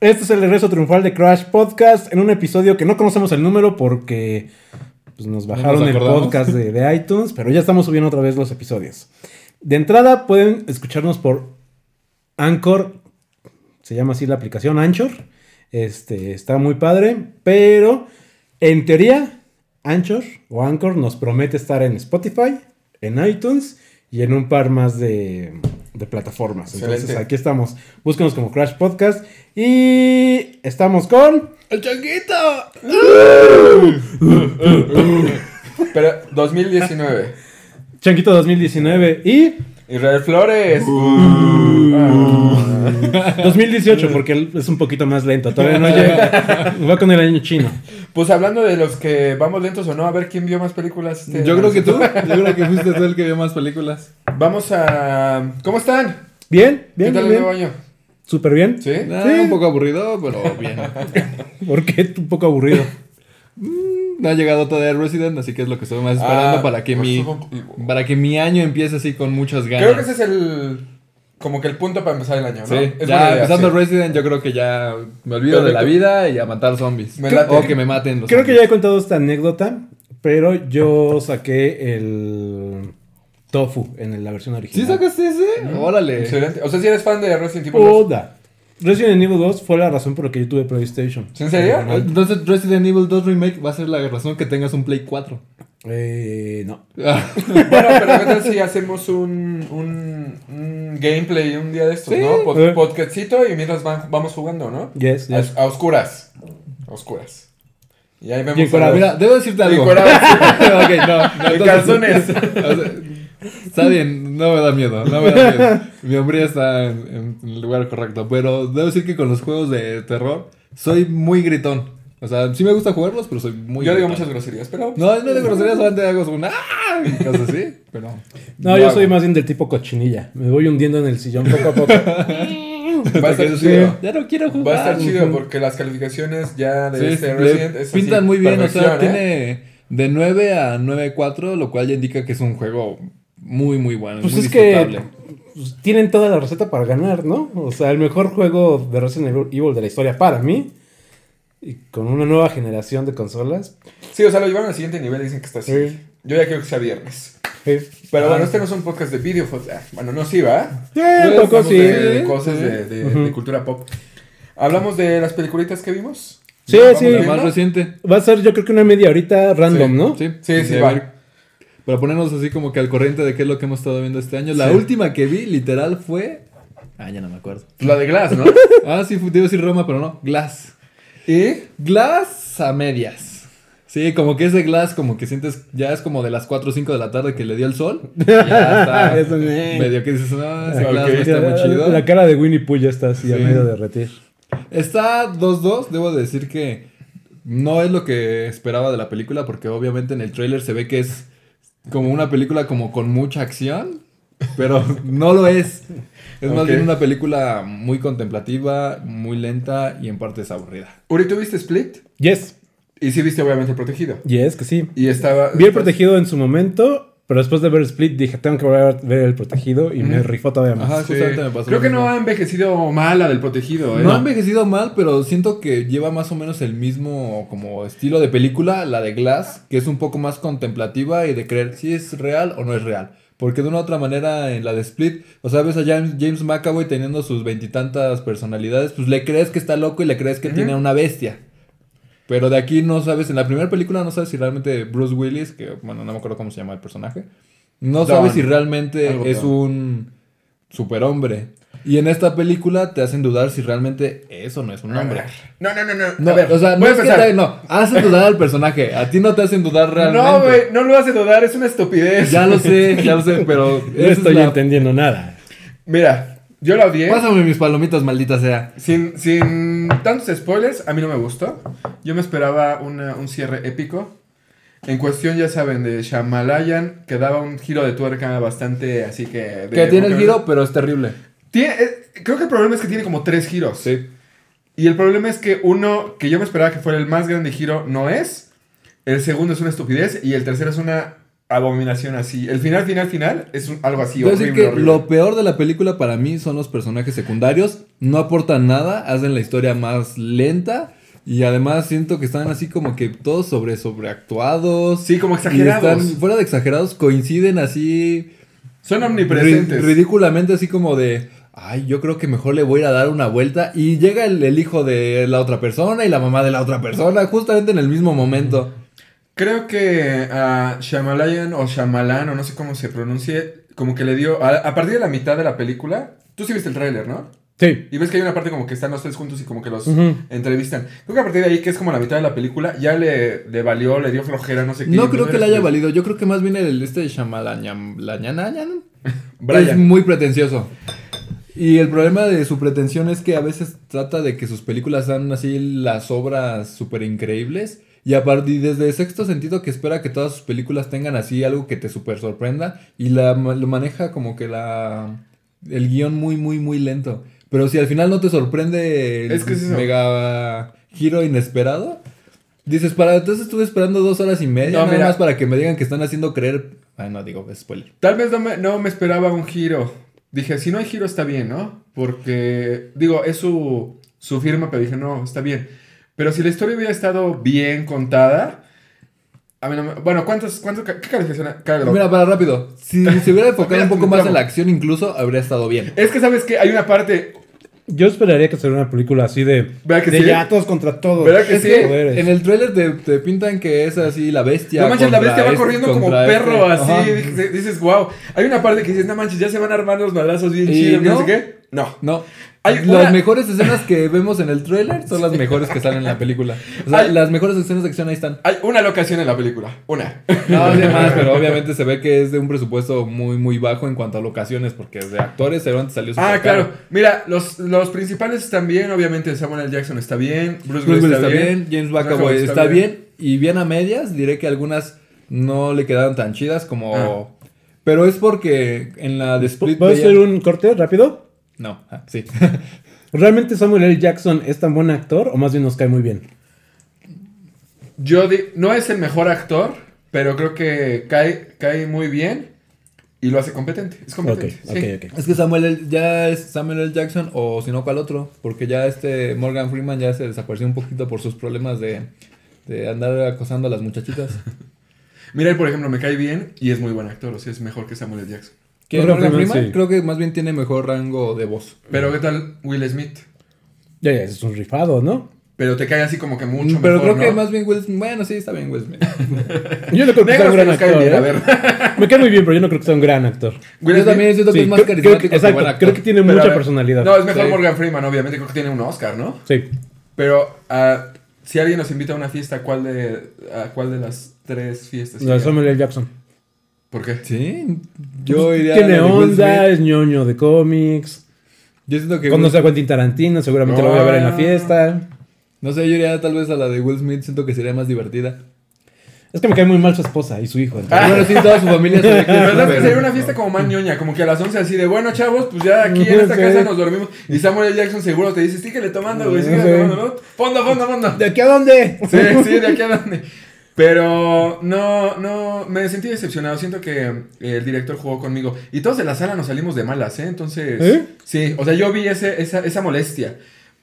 Este es el regreso triunfal de Crash Podcast en un episodio que no conocemos el número porque pues, nos bajaron nos el podcast de, de iTunes, pero ya estamos subiendo otra vez los episodios. De entrada pueden escucharnos por Anchor, se llama así la aplicación Anchor. Este está muy padre, pero en teoría Anchor o Anchor nos promete estar en Spotify, en iTunes y en un par más de, de plataformas. Entonces aquí estamos. Búsquenos como Crash Podcast y estamos con ¡El changuito! Pero 2019. Chanquito 2019 y Israel Flores. Uh. 2018 porque él es un poquito más lento. Todavía no llega. Va con el año chino. Pues hablando de los que vamos lentos o no, a ver quién vio más películas. este Yo creo que tú. Yo creo que fuiste tú el que vio más películas. Vamos a. ¿Cómo están? Bien, ¿Qué bien, tal bien. el nuevo año? Súper bien. ¿Sí? Ah, Sí. Un poco aburrido, pero bien. Porque un poco aburrido. No ha llegado todavía Resident, así que es lo que estoy más esperando Ah, para que mi para que mi año empiece así con muchas ganas. Creo que ese es el. Como que el punto para empezar el año, ¿no? Sí, Es ya idea, empezando sí. Resident, yo creo que ya me olvido Pero de la que- vida y a matar zombies. Me late. O que me maten los Creo que ya he contado esta anécdota, pero yo saqué el tofu en la versión ¿Sí original. sacaste ese? Órale. Excelente. O sea, si eres fan de Resident Evil 2. Oda. Resident Evil 2 fue la razón por la que yo tuve PlayStation. ¿En serio? Entonces Resident Evil 2 Remake va a ser la razón que tengas un Play 4. Eh, no. Ah, Bueno, pero ¿qué tal si hacemos un, un, un gameplay un día de estos, Sí. ¿no? Pod- Eh. podcastcito y mientras van- vamos jugando, ¿no? Yes, yes. A, a oscuras. A oscuras. Y ahí vemos. Y los- Mira, debo decirte algo. Encuerados. ok, no. no En entonces- calzones. está bien, no me da miedo, no me da miedo. Mi hombría está en, en el lugar correcto. Pero debo decir que con los juegos de terror soy muy gritón. O sea, sí me gusta jugarlos, pero soy muy Yo digo gritón. muchas groserías, pero. No, no de groserías, solamente hago un ¡ah! y cosas así, pero... No, yo hago. soy más bien del tipo cochinilla. Me voy hundiendo en el sillón poco a poco. Va a estar chido. Ya no quiero jugar. Va a estar chido porque las calificaciones ya de Sí, este Resident es pintan así, muy bien, o sea, ¿eh? tiene de 9 a 9.4, lo cual ya indica que es un juego muy, muy bueno. Pues muy es que pues, tienen toda la receta para ganar, ¿no? O sea, el mejor juego de Resident Evil de la historia para mí. Y con una nueva generación de consolas. Sí, o sea, lo llevaron al siguiente nivel y dicen que está así. Sí. Yo ya quiero que sea viernes. Sí. Pero Ah. bueno, este no es un podcast de video. pues, ah, Bueno, no, sí, ¿va? Sí, Pues, un poco sí. De, de cosas de, de- Ujú. de cultura pop. ¿Hablamos de las peliculitas que vimos? Sí, ¿Vamos sí. La más reciente. Va a ser yo creo que una media horita random, Sí. ¿no? Sí, Sí, sí, va. Para ponernos así como que al corriente de qué es lo que hemos estado viendo este año. La Sí. última que vi, literal, fue. Ah, ya no me acuerdo. La de Glass, ¿no? Ah, sí, fu- te iba a decir Roma, pero no. Glass. y Glass a medias. Sí, como que ese Glass, como que sientes. Ya es como de las 4 o 5 de la tarde que le dio el sol. Ya está. Eso, medio que dices, no, ese Ok. Glass no está muy chido. La cara de Winnie Pooh ya está así a medio derretir. Está 2-2, debo de decir que no es lo que esperaba de la película porque obviamente en el tráiler se ve que es como una película como con mucha acción, pero no lo es. Es más bien una película muy contemplativa, muy lenta y en partes aburrida. Uri, ¿tú viste Split? Yes, Y sí viste obviamente el protegido. yes, que sí. Y estaba... Vi el protegido en su momento, pero después de ver Split dije, tengo que volver a ver el protegido y me rifó todavía más. Ajá, Sí. justamente me pasó Creo que mismo. no ha envejecido mal la del protegido, ¿eh? No ha envejecido mal, pero siento que lleva más o menos el mismo como estilo de película, la de Glass, que es un poco más contemplativa y de creer si es real o no es real. Porque de una u otra manera en la de Split, o sea, ves a James, James McAvoy teniendo sus veintitantas personalidades, pues le crees que está loco y le crees que tiene una bestia. Pero de aquí no sabes, en la primera película no sabes si realmente Bruce Willis, que bueno, no me acuerdo cómo se llama el personaje, no Don. sabes si realmente es un superhombre. Y en esta película te hacen dudar si realmente eso no es un hombre. No, no, no, no. No, a ver, o sea, no es que te, no, hacen dudar al personaje. A ti no te hacen dudar realmente. No, güey, no lo hace dudar, es una estupidez. Ya lo sé, ya lo sé, pero. No estoy la- entendiendo nada. Mira, yo la odié. Pásame mis palomitas, maldita sea. Sin, sin tantos spoilers, a mí no me gustó. Yo me esperaba una- un cierre épico. En cuestión, ya saben, de Shamalayan, que daba un giro de tuerca bastante así que... de- Que tiene el giro, pero es terrible. Tiene- eh, creo que el problema es que tiene como tres giros. Sí. Y el problema es que uno, que yo me esperaba que fuera el más grande giro, no es. El segundo es una estupidez. Y el tercero es una abominación así. El final, final, final es un- algo así horrible, que horrible. lo peor de la película para mí son los personajes secundarios. No aportan nada, hacen la historia más lenta. Y además siento que están así como que todos sobre sobreactuados. Sí, como Y exagerados. están fuera de exagerados, coinciden así Son ri- omnipresentes. ridículamente así como de, ay, yo creo que mejor le voy a ir a dar una vuelta. Y llega el, el hijo de la otra persona y la mamá de la otra persona, justamente en el mismo momento. Creo que a Shyamalan o Shyamalan, o no sé cómo se pronuncie, como que le dio. A, a partir de la mitad de la película. Tú sí viste el tráiler, ¿no? Sí. Y ves que hay una parte como que están los tres juntos y como que los entrevistan. Creo que a partir de ahí, que es como la mitad de la película, ya le, le valió, le dio flojera, no sé qué. No creo que le haya valido. Yo creo que más bien el este Shyamalan es Brian. muy pretencioso. Y el problema de su pretensión es que a veces trata de que sus películas sean así las obras súper increíbles. Y a partir desde sexto sentido que espera que todas sus películas tengan así algo que te súper sorprenda. Y la, lo maneja como que la el guion muy, muy, muy lento. Pero si al final no te sorprende el Es que es mega giro inesperado. Dices, para entonces estuve esperando dos horas y media, No, nada mira. más para que me digan que están haciendo creer. Ah, no, digo, spoiler. Tal vez no me, no me esperaba un giro. Dije, si no hay giro está bien, ¿no? Porque, digo, es su, su firma, pero dije, no, está bien. Pero si la historia hubiera estado bien contada... A mí no me- Bueno, ¿cuántos, cuántos, ¿qué calificación? globo? Mira, para rápido. Si se hubiera enfocado un poco más en la acción, incluso habría estado bien. Es que, ¿sabes qué? Hay una parte... Yo esperaría que fuera una película así de. ¿Verdad que de sí? ya todos contra todos. ¿Verdad que Es sí? que en el tráiler te, te pintan que es así la bestia. No manches, la bestia va este- corriendo como perro, este. así. Ajá. Dices, dices, wow. Hay una parte que dices, no manches, ya se van a armar los madrazos bien ¿Y chidos. No no? sé qué. No. No. Hay las una- mejores escenas que vemos en el tráiler son las mejores que salen en la película. O sea, Hay- las mejores escenas de acción ahí están. Hay una locación en la película. Una. No, sí, más, pero obviamente se ve que es de un presupuesto muy, muy bajo en cuanto a locaciones, porque de actores seguramente salió Ah, claro. caro. Mira, los, los principales están bien. Obviamente Samuel L. Jackson está bien. Bruce, Bruce está bien, James McAvoy está, bien. y bien a medias. Diré que algunas no le quedaron tan chidas como. Ah. Pero es porque en la de Split. ¿Puedo veía- hacer un corte rápido? No, ah, sí. ¿Realmente Samuel L. Jackson es tan buen actor o más bien nos cae muy bien? Yo di- no es el mejor actor, pero creo que cae, cae muy bien y lo hace competente. Es competente. sí. es que Samuel L- ya es Samuel L. Jackson o si no, ¿cuál otro? Porque ya este Morgan Freeman ya se desapareció un poquito por sus problemas de, de andar acosando a las muchachitas. Mira, él, por ejemplo, me cae bien y es muy buen actor. O sea, es mejor que Samuel L. Jackson. Que Morgan Morgan Freeman, Freeman sí. creo que más bien tiene mejor rango de voz. Pero ¿qué tal Will Smith? Ya, ya, es un rifado, ¿no? Pero te cae así como que mucho Pero mejor, creo que más bien Will Smith. Bueno, sí, está bien Will Smith. Yo no creo que sea un gran actor. bien, ¿eh? a ver. Me cae muy bien, pero yo no creo que sea un gran actor. Will Yo Smith- también siento que Sí, es más creo- creo carismático que- que, exacto, buen actor. creo que tiene Pero, mucha ver, personalidad. No, es mejor Sí. Morgan Freeman, obviamente. Creo que tiene un Oscar, ¿no? Sí. Pero ah, si alguien nos invita a una fiesta, ¿cuál de, a cuál de las tres fiestas? La de? Samuel L. Jackson. ¿Por qué? Sí, yo iría a Tiene la de Will onda, Smith. es ñoño de cómics. Yo siento que Cuando Will- sea Quentin Tarantino, seguramente lo voy a ver en la Ah. fiesta. No sé, yo iría tal vez a la de Will Smith, siento que sería más divertida. Es que me cae muy mal su esposa y su hijo. entonces- Bueno, sí, toda su familia se ve que es ¿Verdad que súper- sería una fiesta como más ñoña? Como que a las 11 así de, bueno, chavos, pues ya aquí en esta Sí. casa nos dormimos. Y Samuel L. Jackson seguro te dice, síguele tomando, güey, síguele Sí. tomando, ¿no? Fondo, fondo, fondo. ¿De aquí a dónde? Sí, sí, de aquí a dónde. Pero no, no, me sentí decepcionado. Siento que el director jugó conmigo. Y todos de la sala nos salimos de malas, ¿eh? Entonces, ¿Eh? sí, o sea, yo vi ese, esa, esa molestia.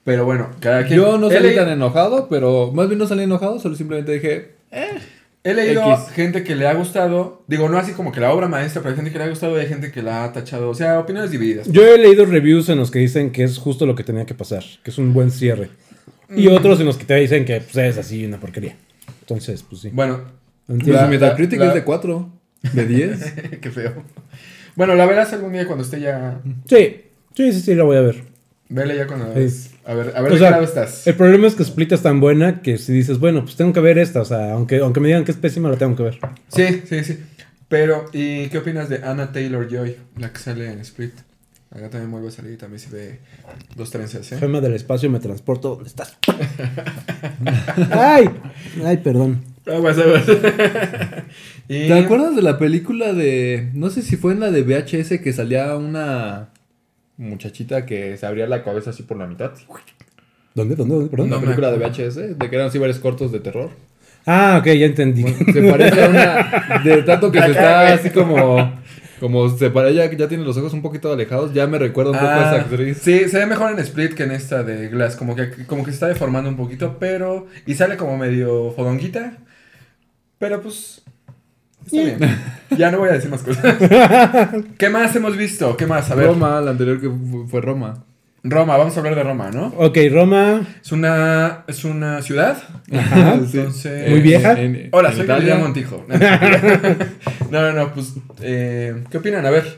Pero bueno, cada quien. Yo no salí tan enojado, pero más bien no salí enojado, solo simplemente dije, He leído X. gente que le ha gustado, digo, no así como que la obra maestra, pero hay gente que le ha gustado y hay gente que la ha tachado. O sea, opiniones divididas. Yo he leído reviews en los que dicen que es justo lo que tenía que pasar, que es un buen cierre. Y Mm. otros en los que te dicen que pues, es así una porquería. Entonces, pues sí. Bueno, Entiendo. pues La- Metacritic la- es de 4, de 10. qué feo. Bueno, la verás algún día cuando esté ya. Sí, sí, sí, sí, la voy a ver. Vele ya cuando. Sí. A ver, a ver O de sea, qué lado estás. El problema es que Split es tan buena que si dices, bueno, pues tengo que ver esta, o sea, aunque, aunque me digan que es pésima, la tengo que ver. Sí, sí, sí. Pero, ¿y qué opinas de Anna Taylor Joy, la que sale en Split? Acá también vuelve a salir y también se ve dos trenzas, ¿eh? Gema del espacio, me transporto. ¿Dónde estás? ¡Ay! Ay, perdón. Aguas, aguas. y... ¿Te acuerdas de la película de, no sé si fue en la de VHS que salía una muchachita que se abría la cabeza así por la mitad? ¿Dónde? ¿Dónde? ¿Dónde? Perdón. Una No me película de. VHS, de que eran así varios cortos de terror. Ah, ok, ya entendí. Se parece a una. De tanto que se está así como. Como se parece, ya, ya tiene los ojos un poquito alejados, ya me recuerda un poco a Ah, esa actriz. Sí, se ve mejor en Split que en esta de Glass. Como que, como que se está deformando un poquito, pero. Y sale como medio fodonguita. Pero pues. Está bien. Ya no voy a decir más cosas. ¿Qué más hemos visto? ¿Qué más? A ver. Roma. La anterior que fu- fue Roma. Vamos a hablar de Roma, ¿no? Ok, Roma. Es una, es una ciudad. Ajá. Sí. Entonces. Muy vieja. Hola, en soy Italia. Montijo. No, no, no, pues. eh, ¿Qué opinan? A ver.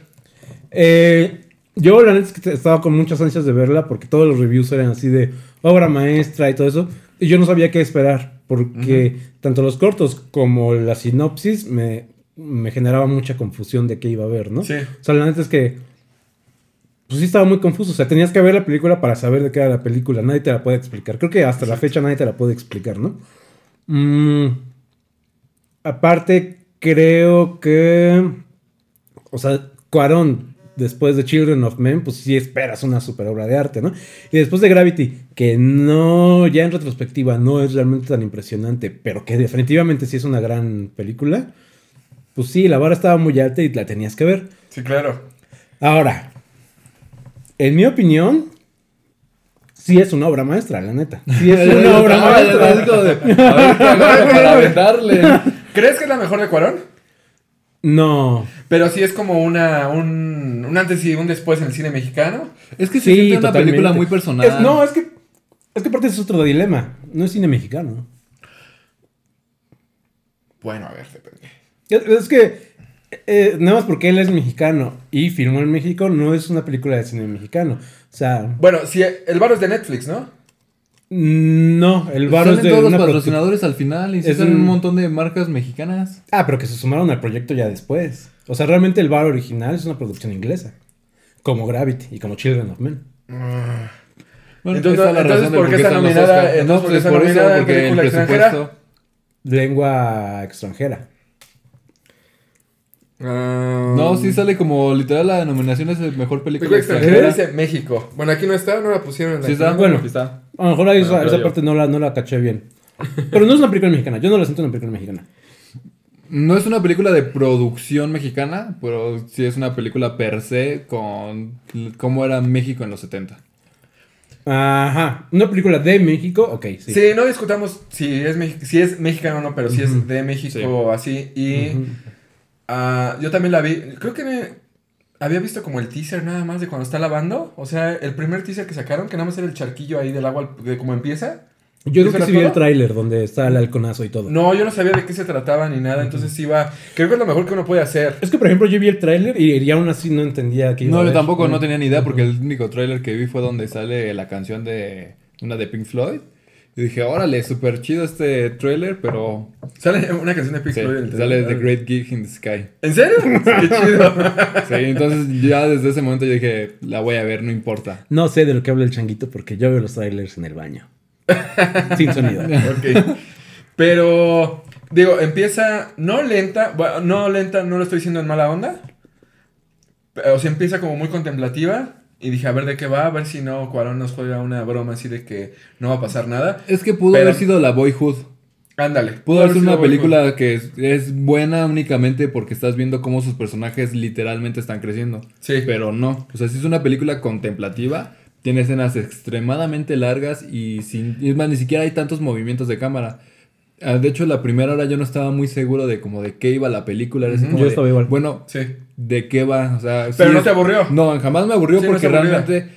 Eh, yo la neta es que estaba con muchas ansias de verla porque todos los reviews eran así de obra maestra y todo eso. Y yo no sabía qué esperar porque tanto los cortos como la sinopsis me, me generaba mucha confusión de qué iba a ver, ¿no? Sí. O sea, la neta es que pues sí estaba muy confuso. O sea, tenías que ver la película para saber de qué era la película. Nadie te la puede explicar. Creo que hasta la fecha nadie te la puede explicar, ¿no? Mm, aparte, creo que. O sea, Cuarón, después de Children of Men, pues sí esperas una super obra de arte, ¿no? Y después de Gravity, que no, ya en retrospectiva, no es realmente tan impresionante, pero que definitivamente sí es una gran película. Pues sí, la vara estaba muy alta y la tenías que ver. Sí, claro. Ahora, en mi opinión, sí es una obra maestra, la neta. Sí es una obra maestra. sabes, como de, a ver, ¿qué agarro para aventarle. ¿Crees que es la mejor de Cuarón? No. Pero sí es como una, un, un antes y un después en el cine mexicano. Es que se Sí, siente una totalmente. película muy personal. Es- no, es que. Es que aparte es otro dilema. No es cine mexicano. Bueno, a ver, depende. Es, es que. Eh, nada más porque él es mexicano y filmó en México, no es una película de cine mexicano. O sea, Bueno, sí, el bar es de Netflix, ¿no? no, el bar es de todos los patrocinadores al final y Es un un- montón de marcas mexicanas. Ah, pero que se sumaron al proyecto ya después. O sea, realmente el bar original es una producción inglesa. Como Gravity y como Children of Men. Bueno, Entonces, ahí está la entonces, razón de ¿por qué está los nominada- entonces, No, por qué pues está por eso, nominada en porque el película extranjera? presupuesto. Lengua extranjera. No, sí sale como literal la denominación es el mejor película Película extranjera extranjera. dice México. Bueno, aquí no está, no la pusieron en la Sí está. Bueno. aquí está. A lo mejor ahí esa, Bueno, esa yo. parte no la, no la caché bien. Pero no es una película mexicana. Yo no la siento una película mexicana. No es una película de producción mexicana, pero sí es una película per se con cómo era México en los 70. Ajá. Una película de México, ok, sí. Sí. no discutamos si es, si es mexicano o no, pero si es de México así. Y. ah, yo también la vi. Creo que me- había visto como el teaser nada más de cuando está lavando. O sea, el primer teaser que sacaron, que nada más era el charquillo ahí del agua de cómo empieza. Yo creo ¿Eso que sí vi el tráiler donde está el halconazo y todo. No, yo no sabía de qué se trataba ni nada, entonces iba. Creo que es lo mejor que uno puede hacer. Es que, por ejemplo, yo vi el tráiler y, y aún así no entendía qué iba a No, yo tampoco no tenía ni idea porque el único tráiler que vi fue donde sale la canción de una de Pink Floyd. Y dije, órale, súper chido este tráiler, pero Sale una canción de Pink sí, Floyd en el sale trailer. The Great Gig in the Sky. ¿En serio? Qué chido. Sí, entonces ya desde ese momento yo dije, la voy a ver, no importa. No sé de lo que habla el changuito porque yo veo los trailers en el baño. Sin sonido. ok. Pero, digo, empieza no lenta, bueno, no lenta, no lo estoy diciendo en mala onda. O sea, empieza como muy contemplativa. Y dije, a ver de qué va, a ver si no Cuarón nos juega una broma así de que no va a pasar nada. Es que pudo Pero- haber sido la Boyhood. Ándale. Pudo haber sido una película que es, es buena únicamente porque estás viendo cómo sus personajes literalmente están creciendo. Sí. Pero no. O sea, si es una película contemplativa, tiene escenas extremadamente largas y sin. Es más, ni siquiera hay tantos movimientos de cámara. Ah, de hecho, la primera hora yo no estaba muy seguro de como de qué iba la película. Era así Ujú. como Yo de, estaba igual. Bueno, Sí. ¿de qué va? O sea, Pero sí no te aburrió. No, jamás me aburrió Sí, porque aburrió. realmente,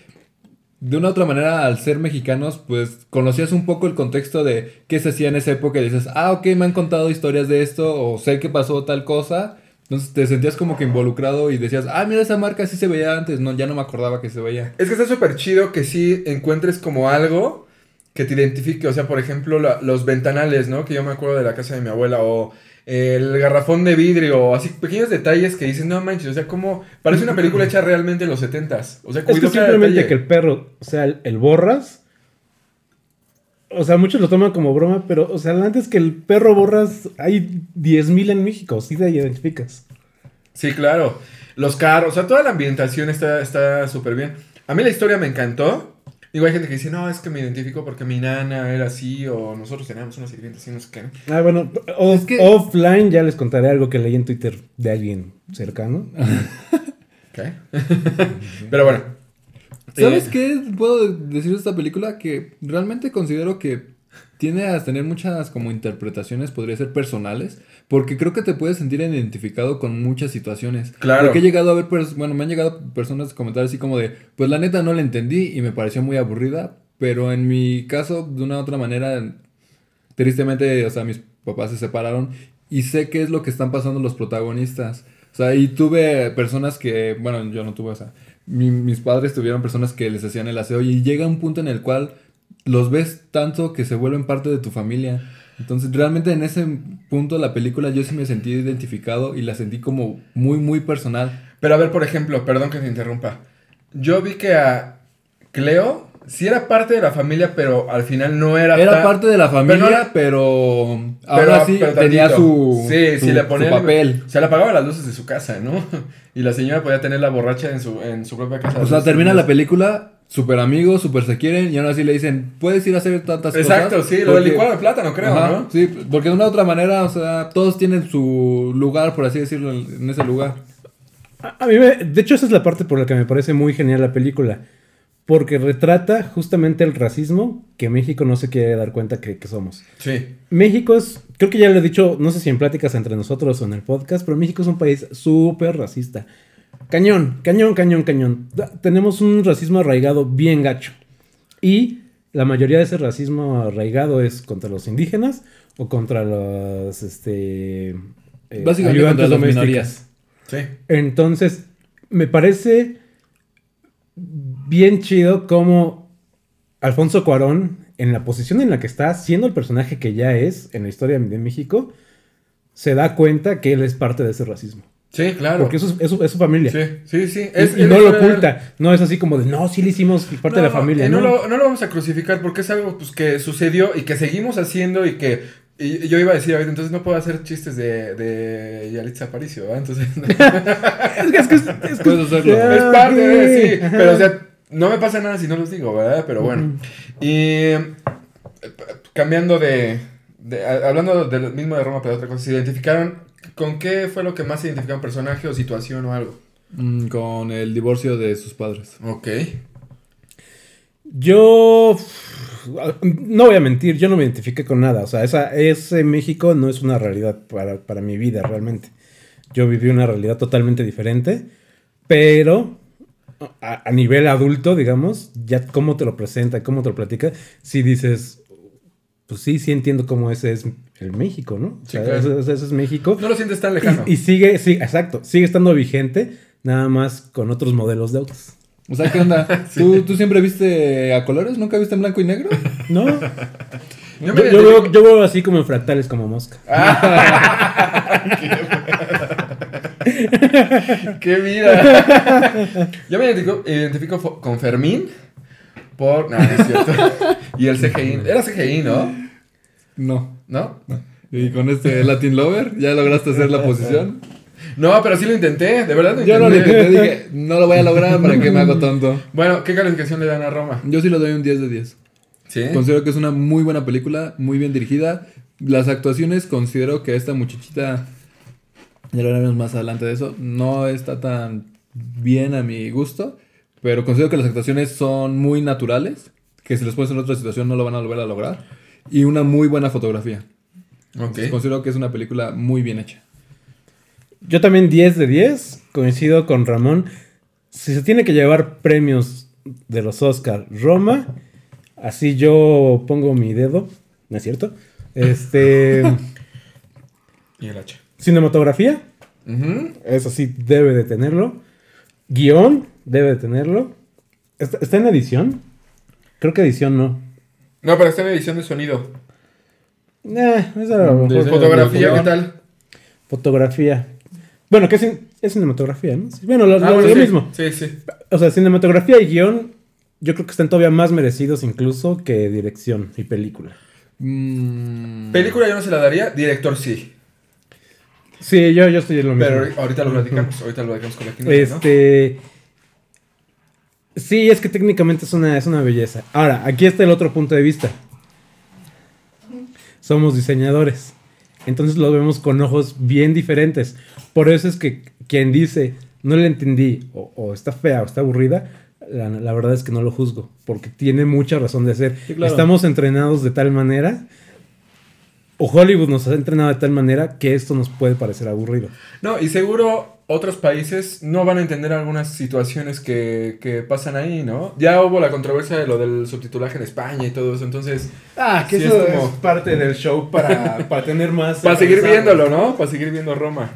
de una u otra manera, al ser mexicanos, pues conocías un poco el contexto de qué se hacía en esa época y dices, ah, ok, me han contado historias de esto o sé que pasó tal cosa. Entonces te sentías como que involucrado y decías, ah, mira, esa marca sí se veía antes. No, ya no me acordaba que se veía. Es que está súper chido que sí encuentres como algo que te identifique. O sea, por ejemplo, la- los ventanales, ¿no? Que yo me acuerdo de la casa de mi abuela. O el garrafón de vidrio. O así pequeños detalles que dices, no manches. O sea, como parece una película hecha realmente en los setentas. O sea, Es que simplemente que el perro, o sea, el, el borras. O sea, muchos lo toman como broma, pero, o sea, antes que el perro borras, hay 10.000 en México, sí te identificas. Sí, claro. Los carros, o sea, toda la ambientación está está súper bien. A mí la historia me encantó. Digo, hay gente que dice, no, es que me identifico porque mi nana era así, o nosotros teníamos una sirvienta así, no sé qué. Ah, bueno, off- Es que- offline ya les contaré algo que leí en Twitter de alguien cercano. ¿Qué? Pero bueno. ¿Sabes Eh, qué puedo decir de esta película? Que realmente considero que tiende a tener muchas como interpretaciones, podría ser personales, porque creo que te puedes sentir identificado con muchas situaciones. Claro. Porque he llegado a ver, bueno, me han llegado personas a comentar así como de, pues la neta no la entendí y me pareció muy aburrida, pero en mi caso, de una u otra manera, tristemente, o sea, mis papás se separaron y sé qué es lo que están pasando los protagonistas. O sea, y tuve personas que, bueno, yo no tuve, o sea, mi- mis padres tuvieron personas que les hacían el aseo y llega un punto en el cual los ves tanto que se vuelven parte de tu familia. Entonces, realmente en ese punto de la película yo sí me sentí identificado y la sentí como muy, muy personal. Pero a ver, por ejemplo, perdón que te interrumpa. Yo vi que a Cleo sí era parte de la familia, pero al final no era Era tan- parte de la familia, no- pero, ahora sí pero tenía su, sí, su- sí, le su ponía papel. Se le apagaban las luces de su casa, ¿no? Y la señora podía tener la borracha en su, en su propia casa. O sea, termina la película, súper amigos, súper se quieren, y aún así le dicen, puedes ir a hacer tantas Exacto, cosas. sí, lo del licuado de plátano, creo, Ajá, ¿no? Sí, porque de una u otra manera, o sea, todos tienen su lugar, por así decirlo, en ese lugar. A a mí me- de hecho, esa es la parte por la que me parece muy genial la película. Porque retrata justamente el racismo que México no se quiere dar cuenta que, que somos. Sí. México es, creo que ya lo he dicho, no sé si en pláticas entre nosotros o en el podcast, pero México es un país súper racista. Cañón, cañón, cañón, cañón. Tenemos un racismo arraigado bien gacho. Y la mayoría de ese racismo arraigado es contra los indígenas o contra los, este... eh, Básicamente contra las minorías. Sí. Entonces, me parece bien chido como Alfonso Cuarón, en la posición en la que está, siendo el personaje que ya es en la historia de México, se da cuenta que él es parte de ese racismo. Sí, claro. Porque eso es, es su- es su familia. Sí, sí, sí. Y- Es- y, es- no lo oculta. No es así como de, no, sí le hicimos parte de la familia. y no, ¿no? Lo, no lo vamos a crucificar porque es algo pues, que sucedió y que seguimos haciendo y que y yo iba a decir ahorita, entonces no puedo hacer chistes de, de Yalitza Aparicio, ¿verdad? Entonces, Es que es, que es, es que- Puedes hacerlo. Es parte de, sí, ajá. pero o sea, no me pasa nada si no los digo, ¿verdad? Pero bueno. Y eh, cambiando de, de- a- hablando del mismo de Roma, pero otra cosa, ¿se identificaron con qué fue lo que más se identificaron, personaje o situación o algo? Mm, con el divorcio de sus padres. Ok. Yo no voy a mentir, yo no me identifiqué con nada. O sea, esa, ese México no es una realidad para, para mi vida realmente. Yo viví una realidad totalmente diferente, pero a, a nivel adulto, digamos, ya cómo te lo presenta, cómo te lo platica, si dices, pues sí, sí entiendo cómo ese es el México, ¿no? O Sí, sea, claro. ese, ese es México. No lo sientes tan lejano. Y, y sigue, sí, exacto, sigue estando vigente, nada más con otros modelos de autos. O sea, ¿qué onda? ¿Tú, ¿Tú siempre viste a colores? ¿Nunca viste en blanco y negro? ¿No? Yo Yo, veo, yo veo así como en fractales como mosca. ¡Qué vida! Yo me identifico, con Fermín por... No, no es cierto. Y el CGI. Era CGI, ¿no? No. ¿No? Y con este Latin Lover, ¿ya lograste hacer la posición? No, pero sí lo intenté. De verdad lo Yo no lo intenté. intenté, dije, no lo voy a lograr, ¿para qué me hago tonto? Bueno, ¿qué calificación le dan a Roma? Yo sí le doy un 10 de 10. Sí. Considero que es una muy buena película, muy bien dirigida. Las actuaciones, considero que esta muchachita, ya lo hablaremos más adelante de eso, no está tan bien a mi gusto, pero considero que las actuaciones son muy naturales, que si les pones en otra situación no lo van a volver a lograr, y una muy buena fotografía. Ok. Considero que es una película muy bien hecha. Yo también 10 de 10, coincido con Ramón. Si se tiene que llevar premios de los Oscar Roma, así yo pongo mi dedo, ¿no es cierto? Este, Y el H. cinematografía, eso sí debe de tenerlo. Guión, debe de tenerlo. ¿Está, está en edición? Creo que edición no. No, pero está en edición de sonido. Eh, esa a lo mejor- Dice- Fotografía, ¿qué tal? Fotografía. Bueno, que es, cin- es cinematografía, ¿no? Sí, Bueno, lo, Ah, lo- bueno, lo sí. mismo. Sí, sí. O sea, cinematografía y guion, yo creo que están todavía más merecidos incluso que dirección y película. Mm, Película yo no se la daría, director sí. Sí, yo, yo estoy en lo mismo. Pero ahorita lo platicamos, ahorita lo platicamos con la quinta, ¿no? este. Sí, es que técnicamente es una, es una belleza. Ahora, aquí está el otro punto de vista. Somos diseñadores. Entonces lo vemos con ojos bien diferentes. Por eso es que quien dice, no le entendí, o, o está fea o está aburrida, la, la verdad es que no lo juzgo. Porque tiene mucha razón de ser. Sí, claro. Estamos entrenados de tal manera, o Hollywood nos ha entrenado de tal manera que esto nos puede parecer aburrido. No, y seguro otros países no van a entender algunas situaciones que, que pasan ahí, ¿no? Ya hubo la controversia de lo del subtitulaje en España y todo eso, entonces... Ah, que eso es parte del show para, para tener más... Para seguir viéndolo, ¿no? Para seguir viendo Roma.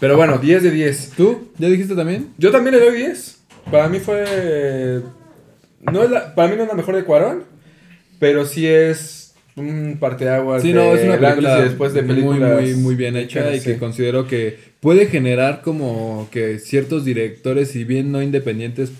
Pero bueno, 10 de 10. ¿Tú? ¿Ya dijiste también? Yo también le doy 10. Para mí fue... No es la- para mí no es la mejor de Cuarón, pero sí es un parteaguas Sí, de no, es una película y después de muy, películas muy, muy bien hecha y que sí. considero que puede generar como que ciertos directores, si bien no independientes,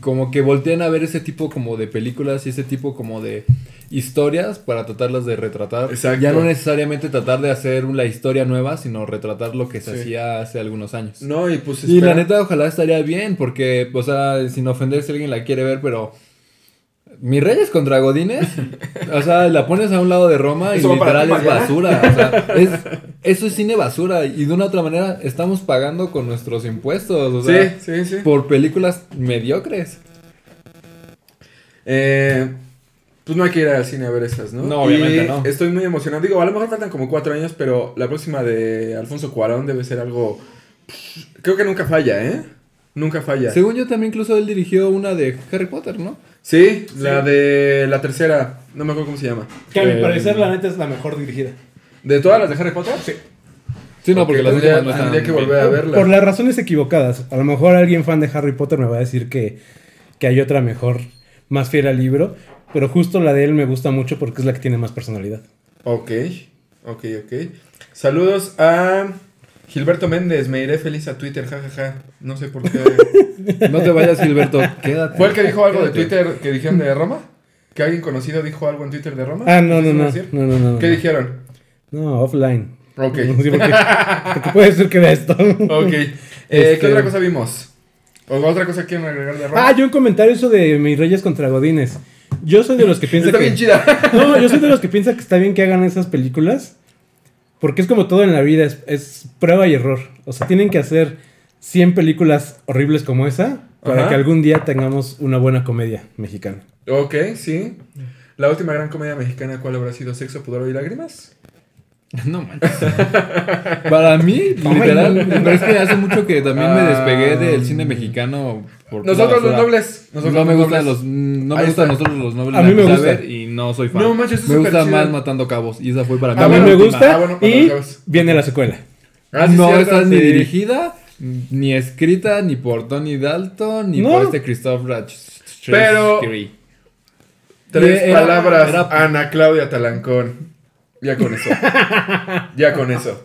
como que voltean a ver ese tipo como de películas y ese tipo como de historias para tratarlas de retratar. Exacto. Ya no necesariamente tratar de hacer una historia nueva, sino retratar lo que se Sí. hacía hace algunos años. No, y pues Y la neta, ojalá estaría bien, porque, o sea, sin ofender si alguien la quiere ver, pero. Mis Reyes contra Godines, o sea, la pones a un lado de Roma y literal ti, es basura. O sea, es, eso es cine basura. Y de una otra manera, estamos pagando con nuestros impuestos, o sea, Sí, sí, sí. por películas mediocres. Eh, pues no hay que ir al cine a ver esas, ¿no? No, obviamente Y no. Estoy muy emocionado. Digo, a lo mejor faltan como cuatro años, pero la próxima de Alfonso Cuarón debe ser algo. Creo que nunca falla, ¿eh? Nunca falla. Según yo, también incluso él dirigió una de Harry Potter, ¿no? Sí, la de la tercera. No me acuerdo cómo se llama. Que a mi Eh, parecer la neta es la mejor dirigida. ¿De todas las de Harry Potter? Sí. Sí, no, porque las tendría, no tendría que bien. volver a verla. Por las razones equivocadas. A lo mejor alguien fan de Harry Potter me va a decir que, que hay otra mejor, más fiel al libro. Pero justo la de él me gusta mucho porque es la que tiene más personalidad. Ok, ok, ok. Saludos a Gilberto Méndez. Me iré feliz a Twitter, jajaja. No sé por qué. No te vayas, Gilberto, quédate. ¿Fue el que dijo algo de. Twitter que dijeron de Roma? ¿Que alguien conocido dijo algo en Twitter de Roma? Ah, no, no, ¿Eso no. decir? No, no, no. ¿Qué no. dijeron? No, offline. Ok. Sí, porque, porque puede ser que vea esto. Ok. Eh, Este- ¿Qué otra cosa vimos? ¿O otra cosa quieren agregar de Roma? Ah, yo un comentario eso de mis reyes contra Godines. Yo soy de los que piensa Está que... bien chida. No, yo soy de los que piensa que está bien que hagan esas películas. Porque es como todo en la vida, es, es prueba y error. O sea, tienen que hacer 100 películas horribles como esa para Ajá. que algún día tengamos una buena comedia mexicana. ok, sí. La última gran comedia mexicana, ¿cuál habrá sido? ¿Sexo, pudor y lágrimas? No manches. Para mí, literal, pero es que hace mucho que también me despegué del cine mexicano. por Nosotros los nobles. Nosotros no me gustan los no me gustan nosotros los nobles. A mí me gusta. y no soy fan. No manches, es me gusta más matando cabos y esa fue para mí. A mí me gusta Ah, y viene la secuela. Ah, no cierto. está ni dirigida, ni escrita, ni por Tony Dalton, ni por este Christoph Rach. Pero- Tres palabras, Ana Claudia Talancón. Ya con eso. ya con eso.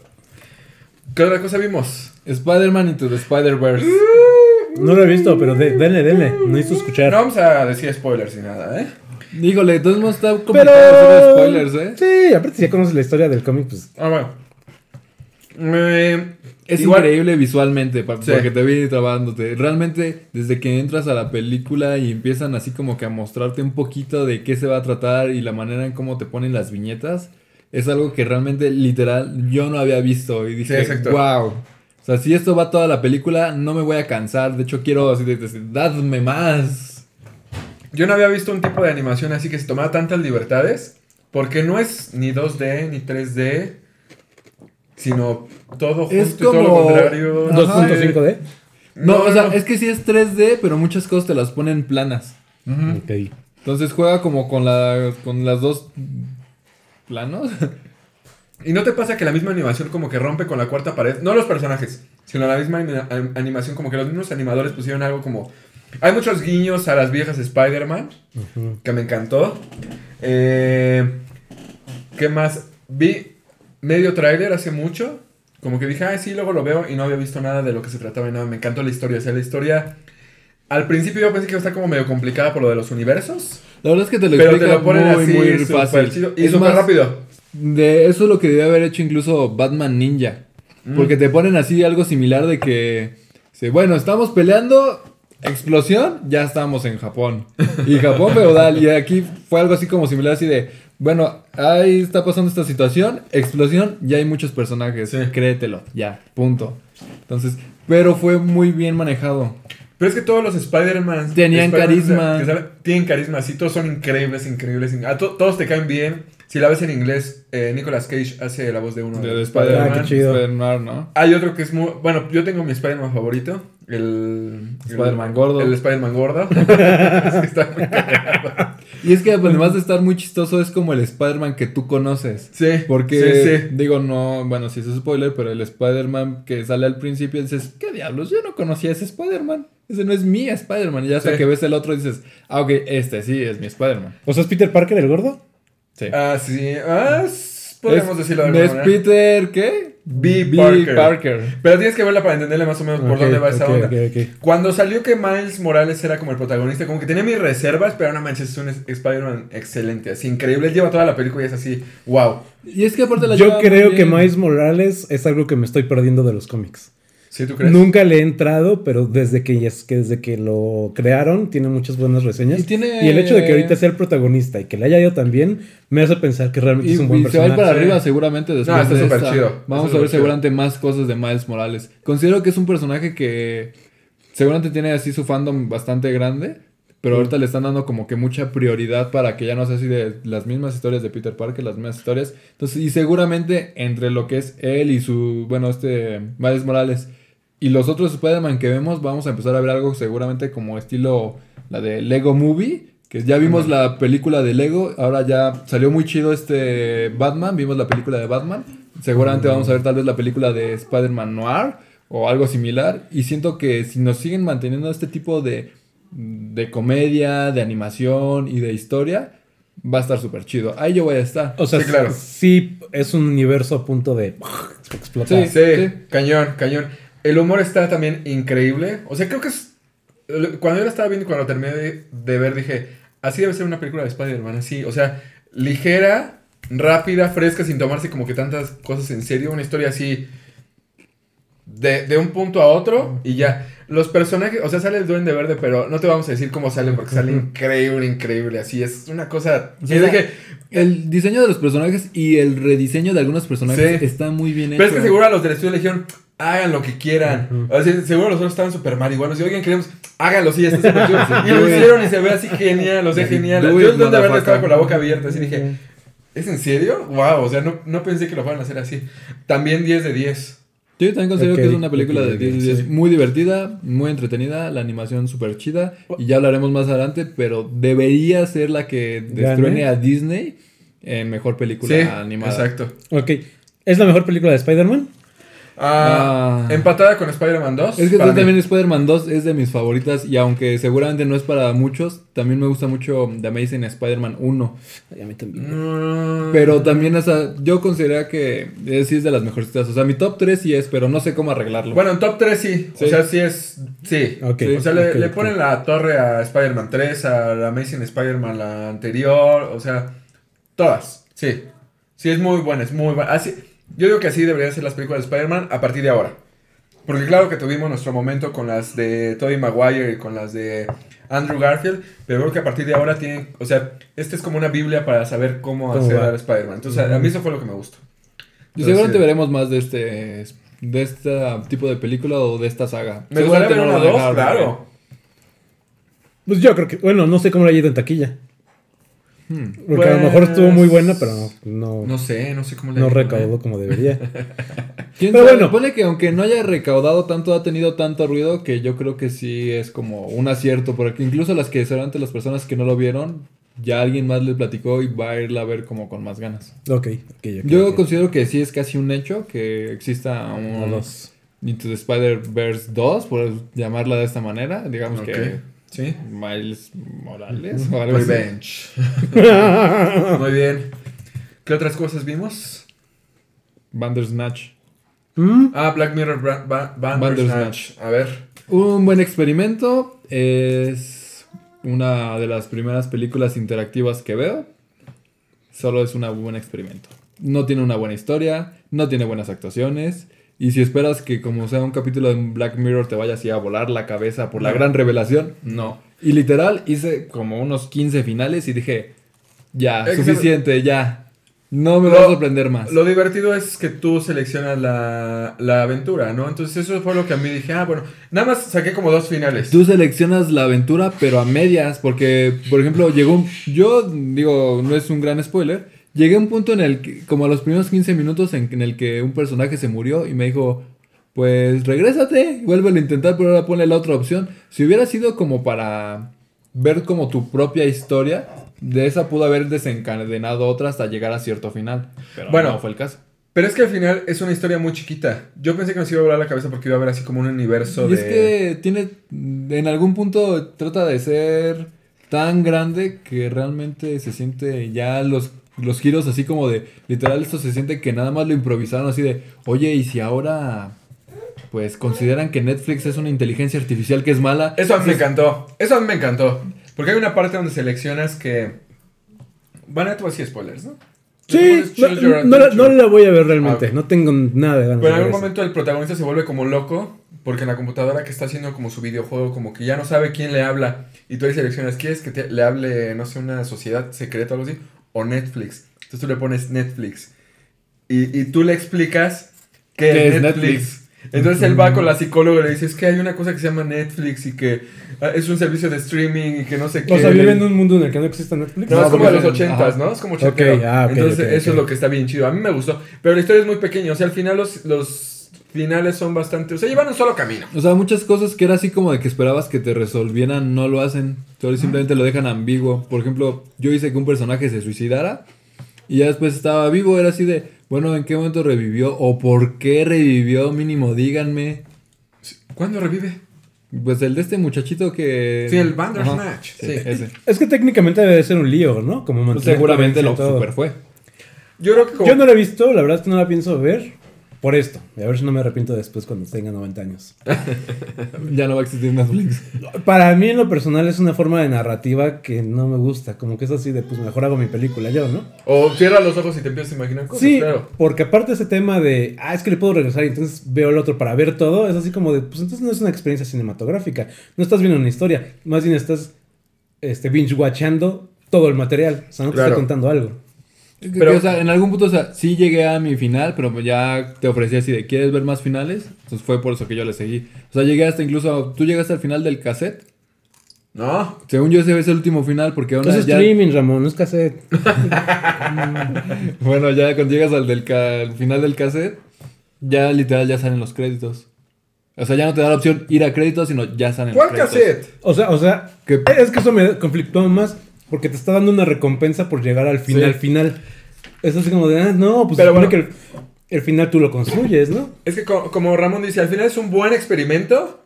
¿Qué otra cosa vimos? Spider-Man into the Spider-Verse. No lo he visto, pero de- denle, denle. No necesito escuchar. No vamos a decir spoilers ni nada, ¿eh? Híjole, de todos modos está pero... complicado hacer spoilers, ¿eh? Sí, aparte si ya conoces la historia del cómic, pues... Ah, bueno. Eh, Es igual- increíble visualmente, pa- Sí. porque te vi trabajándote. Realmente, desde que entras a la película y empiezan así como que a mostrarte un poquito de qué se va a tratar y la manera en cómo te ponen las viñetas, es algo que realmente, literal, yo no había visto. Y dije, Sí, wow. O sea, si esto va toda la película, no me voy a cansar. De hecho, quiero así de, de- dadme más. Yo no había visto un tipo de animación así que se tomaba tantas libertades. Porque no es ni 2D ni 3D. Sino todo junto Es y todo lo como- contrario. Ajá. 2.5D. No, o sea, no. es que sí es 3D, pero muchas cosas te las ponen planas. Entonces juega como con, la, con las dos planos. ¿Y no te pasa que la misma animación como que rompe con la cuarta pared? No los personajes, sino la misma anima- an- animación, como que los mismos animadores pusieron algo como... Hay muchos guiños a las viejas Spider-Man, que me encantó. Eh, ¿Qué más? Vi medio tráiler hace mucho, como que dije, ah, sí, luego lo veo y no había visto nada de lo que se trataba y nada. Me encantó la historia, o sea, la historia... Al principio yo pensé que iba a estar como medio complicada por lo de los universos, La verdad es que te lo pero te explica lo ponen muy, así muy fácil. chido y Es súper más, rápido. De eso es lo que debe haber hecho incluso Batman Ninja. Mm. Porque te ponen así algo similar de que... bueno, estamos peleando Explosión, ya estábamos en Japón. Y Japón feudal. Y aquí fue algo así como similar, así de, bueno, ahí está pasando esta situación. Explosión, ya hay muchos personajes. Sí. Créetelo, ya, punto. Entonces, pero fue muy bien manejado. Pero es que todos los Spider-Man. Tenían carisma. que tienen carisma, sí, todos son increíbles, increíbles. in- a to- todos te caen bien. Si la ves en inglés, eh, Nicolas Cage hace la voz de uno De, de, de Spider-Man. Ah. Spider-Man, ¿no? Hay otro que es muy. Bueno, yo tengo mi Spider-Man favorito. El. Spider-Man gordo. El Spider-Man gordo. Es que está muy cagado. Y es que además de estar muy chistoso, es como el Spider-Man que tú conoces. Sí. Porque, Sí, sí. digo, no, bueno, si es spoiler, pero el Spider-Man que sale al principio dices, ¿qué diablos? Yo no conocía a ese Spider-Man. Ese no es mi Spider-Man. Y ya hasta Sí. que ves el otro dices, ah, ok, este sí es mi Spider-Man. ¿O sea, es Peter Parker el gordo? Sí. Ah, sí. Ah, podemos Es- decirlo de alguna Es manera. Peter, ¿qué? B. Parker. Parker. Pero tienes que verla para entenderle más o menos por dónde va esa ok, onda. ok, ok. Cuando salió que Miles Morales era como el protagonista, como que tenía mis reservas, pero no manches, es un es- Spider-Man excelente, así increíble. Él lleva toda la película y es así, wow. Y es que aparte la Yo creo que. Miles Morales es algo que me estoy perdiendo de los cómics. ¿Sí tú crees? Nunca le he entrado, pero desde que, es que desde que lo crearon tiene muchas buenas reseñas. Y tiene- Y el hecho de que ahorita sea el protagonista y que le haya ido tan bien, me hace pensar que realmente Y, es un buen y se va a ir personaje. para Sí. arriba seguramente después No, está de esta. chido. Vamos Está a ver chido. seguramente más cosas de Miles Morales. Considero que es un personaje que seguramente tiene así su fandom bastante grande. Pero ahorita le están dando como que mucha prioridad para que ya no sea así de las mismas historias de Peter Parker, las mismas historias. Entonces, y seguramente entre lo que es él y su, bueno, este Miles Morales y los otros Spider-Man que vemos, vamos a empezar a ver algo seguramente como estilo la de Lego Movie. Que ya vimos la película de Lego, ahora ya salió muy chido este Batman, vimos la película de Batman. Seguramente vamos a ver tal vez la película de Spider-Man Noir o algo similar. Y siento que si nos siguen manteniendo este tipo de, de comedia, de animación y de historia, va a estar súper chido. Ahí yo voy a estar. O sea, Sí, claro. sí es un universo a punto de explotar. Sí. Sí, cañón, cañón. El humor está también increíble. O sea, creo que es... Cuando yo la estaba viendo y cuando terminé de, de ver, dije, así debe ser una película de Spider-Man, así. O sea, ligera, rápida, fresca, sin tomarse como que tantas cosas en serio. Una historia así de, de un punto a otro y ya. Los personajes, o sea, sale el duende verde, pero no te vamos a decir cómo salen porque sale increíble, increíble. Así es una cosa... O sea, es que- el diseño de los personajes y el rediseño de algunos personajes Sí. está muy bien hecho. Pero es que seguro a los del estudio le dijeron, hagan lo que quieran. O sea, seguro los otros estaban súper marihuanos. Y oigan, queremos, háganlo, sí, está súper chido". Y lo hicieron y se ve así genial, o sea, genial. Yo el duende verde estaba con la boca abierta, así dije, ¿es en serio? Wow, o sea, no, no pensé que lo fueran a hacer así. También 10 de 10. Yo también considero que es una película de 10 de ok, 10. sí. Muy divertida, muy entretenida, la animación súper chida. Y ya hablaremos más adelante, pero debería ser la que destruene Gane. a Disney en mejor película Sí, animada. exacto. Ok. ¿Es la mejor película de Spider-Man? Ah, Ah. Empatada con Spider-Man 2. Es que también Spider-Man 2 es de mis favoritas y aunque seguramente no es para muchos, también me gusta mucho The Amazing Spider-Man 1. Ay, a mí también. Mm. Pero también esa, yo considero que eh, sí es de las mejorcitas. O sea, mi top 3 sí es, pero no sé cómo arreglarlo. Bueno, en top 3 sí. Sí. O sea, sí es. Sí. O sea, le, ponen la torre a Spider-Man 3, a la Amazing Spider-Man, la anterior. O sea, todas. Sí. Sí, es muy buena, es muy buena. Así, yo digo que así deberían ser las películas de Spider-Man a partir de ahora. Porque claro que tuvimos nuestro momento con las de Tobey Maguire y con las de Andrew Garfield, pero creo que a partir de ahora tienen, o sea, este es como una biblia para saber cómo, ¿Cómo hacer va? a Spider-Man. Entonces, a mí eso fue lo que me gustó. Y seguramente veremos más de este de este tipo de película o de esta saga. Me gustaría ver una dos, dejar, claro. Pues yo creo que, bueno, no sé cómo le ha ido en taquilla. Hmm. Porque a lo mejor estuvo muy buena, pero no, no, No sé, no sé cómo le no recaudó como debería. ¿Quién Pero sabe? bueno. Ponle que aunque no haya recaudado tanto, ha tenido tanto ruido que yo creo que sí es como un acierto. Porque incluso las que seguramente las personas que no lo vieron, ya alguien más les platicó y va a irla a ver como con más ganas. Ok, ok, ok. Yo considero que sí es casi un hecho que exista un O dos. Into the Spider-Verse 2, por llamarla de esta manera. Digamos que Sí. Miles Morales o algo así. Revenge. Muy bien. ¿Qué otras cosas vimos? Bandersnatch. Mm, Ah, Black Mirror Bra- Ba- Bandersnatch. Bandersnatch. A ver. Un buen experimento. Es una de las primeras películas interactivas que veo. Solo es un buen experimento. No tiene una buena historia, no tiene buenas actuaciones. Y si esperas que como sea un capítulo de Black Mirror te vaya así a volar la cabeza por la gran revelación, no. Y literal hice como unos 15 finales y dije, ya, que suficiente, ya. No me Lo- a sorprender más. Lo divertido es que tú seleccionas la, la aventura, ¿no? Entonces eso fue lo que a mí dije, ah, bueno, nada más saqué como dos finales. Tú seleccionas la aventura, pero a medias, porque, por ejemplo, llegó un... Yo, digo, no es un gran spoiler, llegué a un punto en el que, como a los primeros 15 minutos en, en el que un personaje se murió y me dijo, pues regrésate, vuélvelo a intentar, pero ahora ponle la otra opción. Si hubiera sido como para ver como tu propia historia, de esa pudo haber desencadenado otra hasta llegar a cierto final. Pero Bueno. no fue el caso. Pero es que al final es una historia muy chiquita. Yo pensé que nos iba a volar la cabeza porque iba a haber así como un universo Y de... es que tiene, en algún punto trata de ser tan grande que realmente se siente ya los, los giros así como de, literal esto se siente que nada más lo improvisaron así de, oye, y si ahora pues consideran que Netflix es una inteligencia artificial que es mala. Eso a mí me encantó. Eso a mí me encantó. Porque hay una parte donde seleccionas que... Van a decir spoilers, ¿no? Sí, no, no la, no la voy a ver realmente. Ah. No tengo nada de ganas Pero en algún momento el protagonista se vuelve como loco porque en la computadora que está haciendo como su videojuego como que ya no sabe quién le habla y tú ahí seleccionas quieres que te- le hable no sé una sociedad secreta o algo así o Netflix entonces tú le pones Netflix y, y tú le explicas qué ¿Qué es Netflix, Netflix? entonces él va con la psicóloga y le dice es que hay una cosa que se llama Netflix y que ah, es un servicio de streaming y que no sé qué O sea, viven en un mundo en el que no existe Netflix. no, No, es como de los ochentas. ¿no? Es como ochentero. Ah, Entonces, eso es lo que está bien chido. A mí me gustó. Pero la historia es muy pequeña. O sea, al final los, los finales son bastante... O sea, llevan un solo camino. O sea, muchas cosas que era así como de que esperabas que te resolvieran, no lo hacen. Solo simplemente lo dejan ambiguo. Por ejemplo, yo hice que un personaje se suicidara y ya después estaba vivo. Era así de, bueno, ¿en qué momento revivió? ¿O por qué revivió? Mínimo, díganme. ¿Cuándo revive? Pues el de este muchachito que... Sí, el Bandersnatch. Ajá, Sí. ese. Es que técnicamente debe de ser un lío, ¿no? Como Pues seguramente lo super fue. Yo creo que como... Yo no la he visto, la verdad es que no la pienso ver por esto. Y a ver si no me arrepiento después cuando tenga 90 años. Ya no va a existir Netflix. Para mí en lo personal es una forma de narrativa que no me gusta. Como que es así de, pues mejor hago mi película yo, ¿no? O cierra los ojos y te empiezas a imaginar cosas, Sí, claro. porque aparte ese tema de, ah, es que le puedo regresar y entonces veo el otro para ver todo, es así como de, pues entonces no es una experiencia cinematográfica. No estás viendo una historia, más bien estás este, binge-watchando todo el material. O sea, no te Claro. estoy contando algo. Pero, o sea, en algún punto, o sea, sí llegué a mi final, pero ya te ofrecí así de, ¿quieres ver más finales? Entonces fue por eso que yo le seguí. O sea, llegué hasta incluso, tú llegaste al final del cassette. No. Según yo ese es el último final, porque ahora es ya... streaming, Ramón, no es cassette. Bueno, ya cuando llegas al, del ca- al final del cassette, ya literal ya salen los créditos. O sea, ya no te da la opción ir a créditos, sino ya salen ¿Cuál los créditos. cassette? O sea, o sea, ¿Qué? es que eso me conflictó más porque te está dando una recompensa por llegar al final, Sí. final. Es así como de, ah, no, pues Pero bueno. que el, el final tú lo construyes, ¿no? Es que co- como Ramón dice, al final es un buen experimento.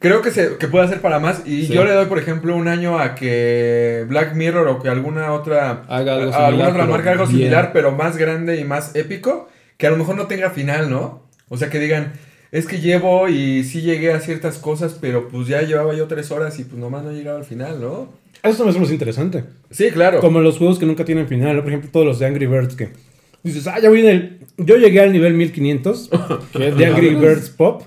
Creo que, se, que puede hacer para más. Y Sí. yo le doy, por ejemplo, un año a que Black Mirror o que alguna otra, Haga algo similar, alguna otra marca algo bien. similar, pero más grande y más épico. Que a lo mejor no tenga final, ¿no? O sea, que digan, es que llevo y sí llegué a ciertas cosas, pero pues ya llevaba yo tres horas y pues nomás no llegaba al final, ¿no? Eso me hace más interesante. Sí, claro. Como los juegos que nunca tienen final, ¿no? por ejemplo, todos los de Angry Birds que dices, ah, ya voy en el. Yo llegué al nivel 1500 de Angry Birds Pop,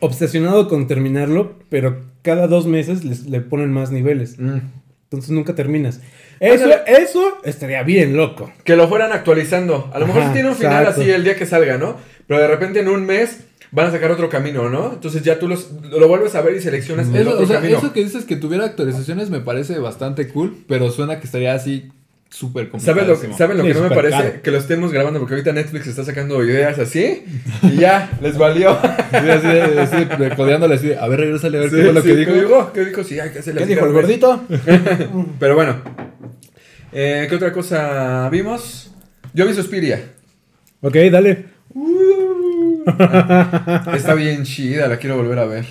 obsesionado con terminarlo, pero cada dos meses les- le ponen más niveles. Mm. Entonces nunca terminas. Eso, Ándale. eso estaría bien loco. Que lo fueran actualizando. A lo mejor sí tiene un final exacto. así el día que salga, ¿no? Pero de repente en un mes van a sacar otro camino, ¿no? Entonces ya tú los, lo vuelves a ver y seleccionas el Eso, otro o sea, camino. eso que dices que tuviera actualizaciones me parece bastante cool, pero suena que estaría así súper complicado. ¿Saben lo, ¿saben lo Sí, que no me parece? caro. Que lo estemos grabando porque ahorita Netflix está sacando ideas así y ya, les valió. así, de- así codeándole así, a ver, regrésale a ver Sí, qué fue lo sí, que dijo. ¿Qué dijo? ¿Qué dijo? Sí, hay que hacerle ¿Qué dijo el gordito? Pero bueno. Eh, ¿Qué otra cosa vimos? Yo vi Suspiria. ok, dale. Está bien chida, la quiero volver a ver.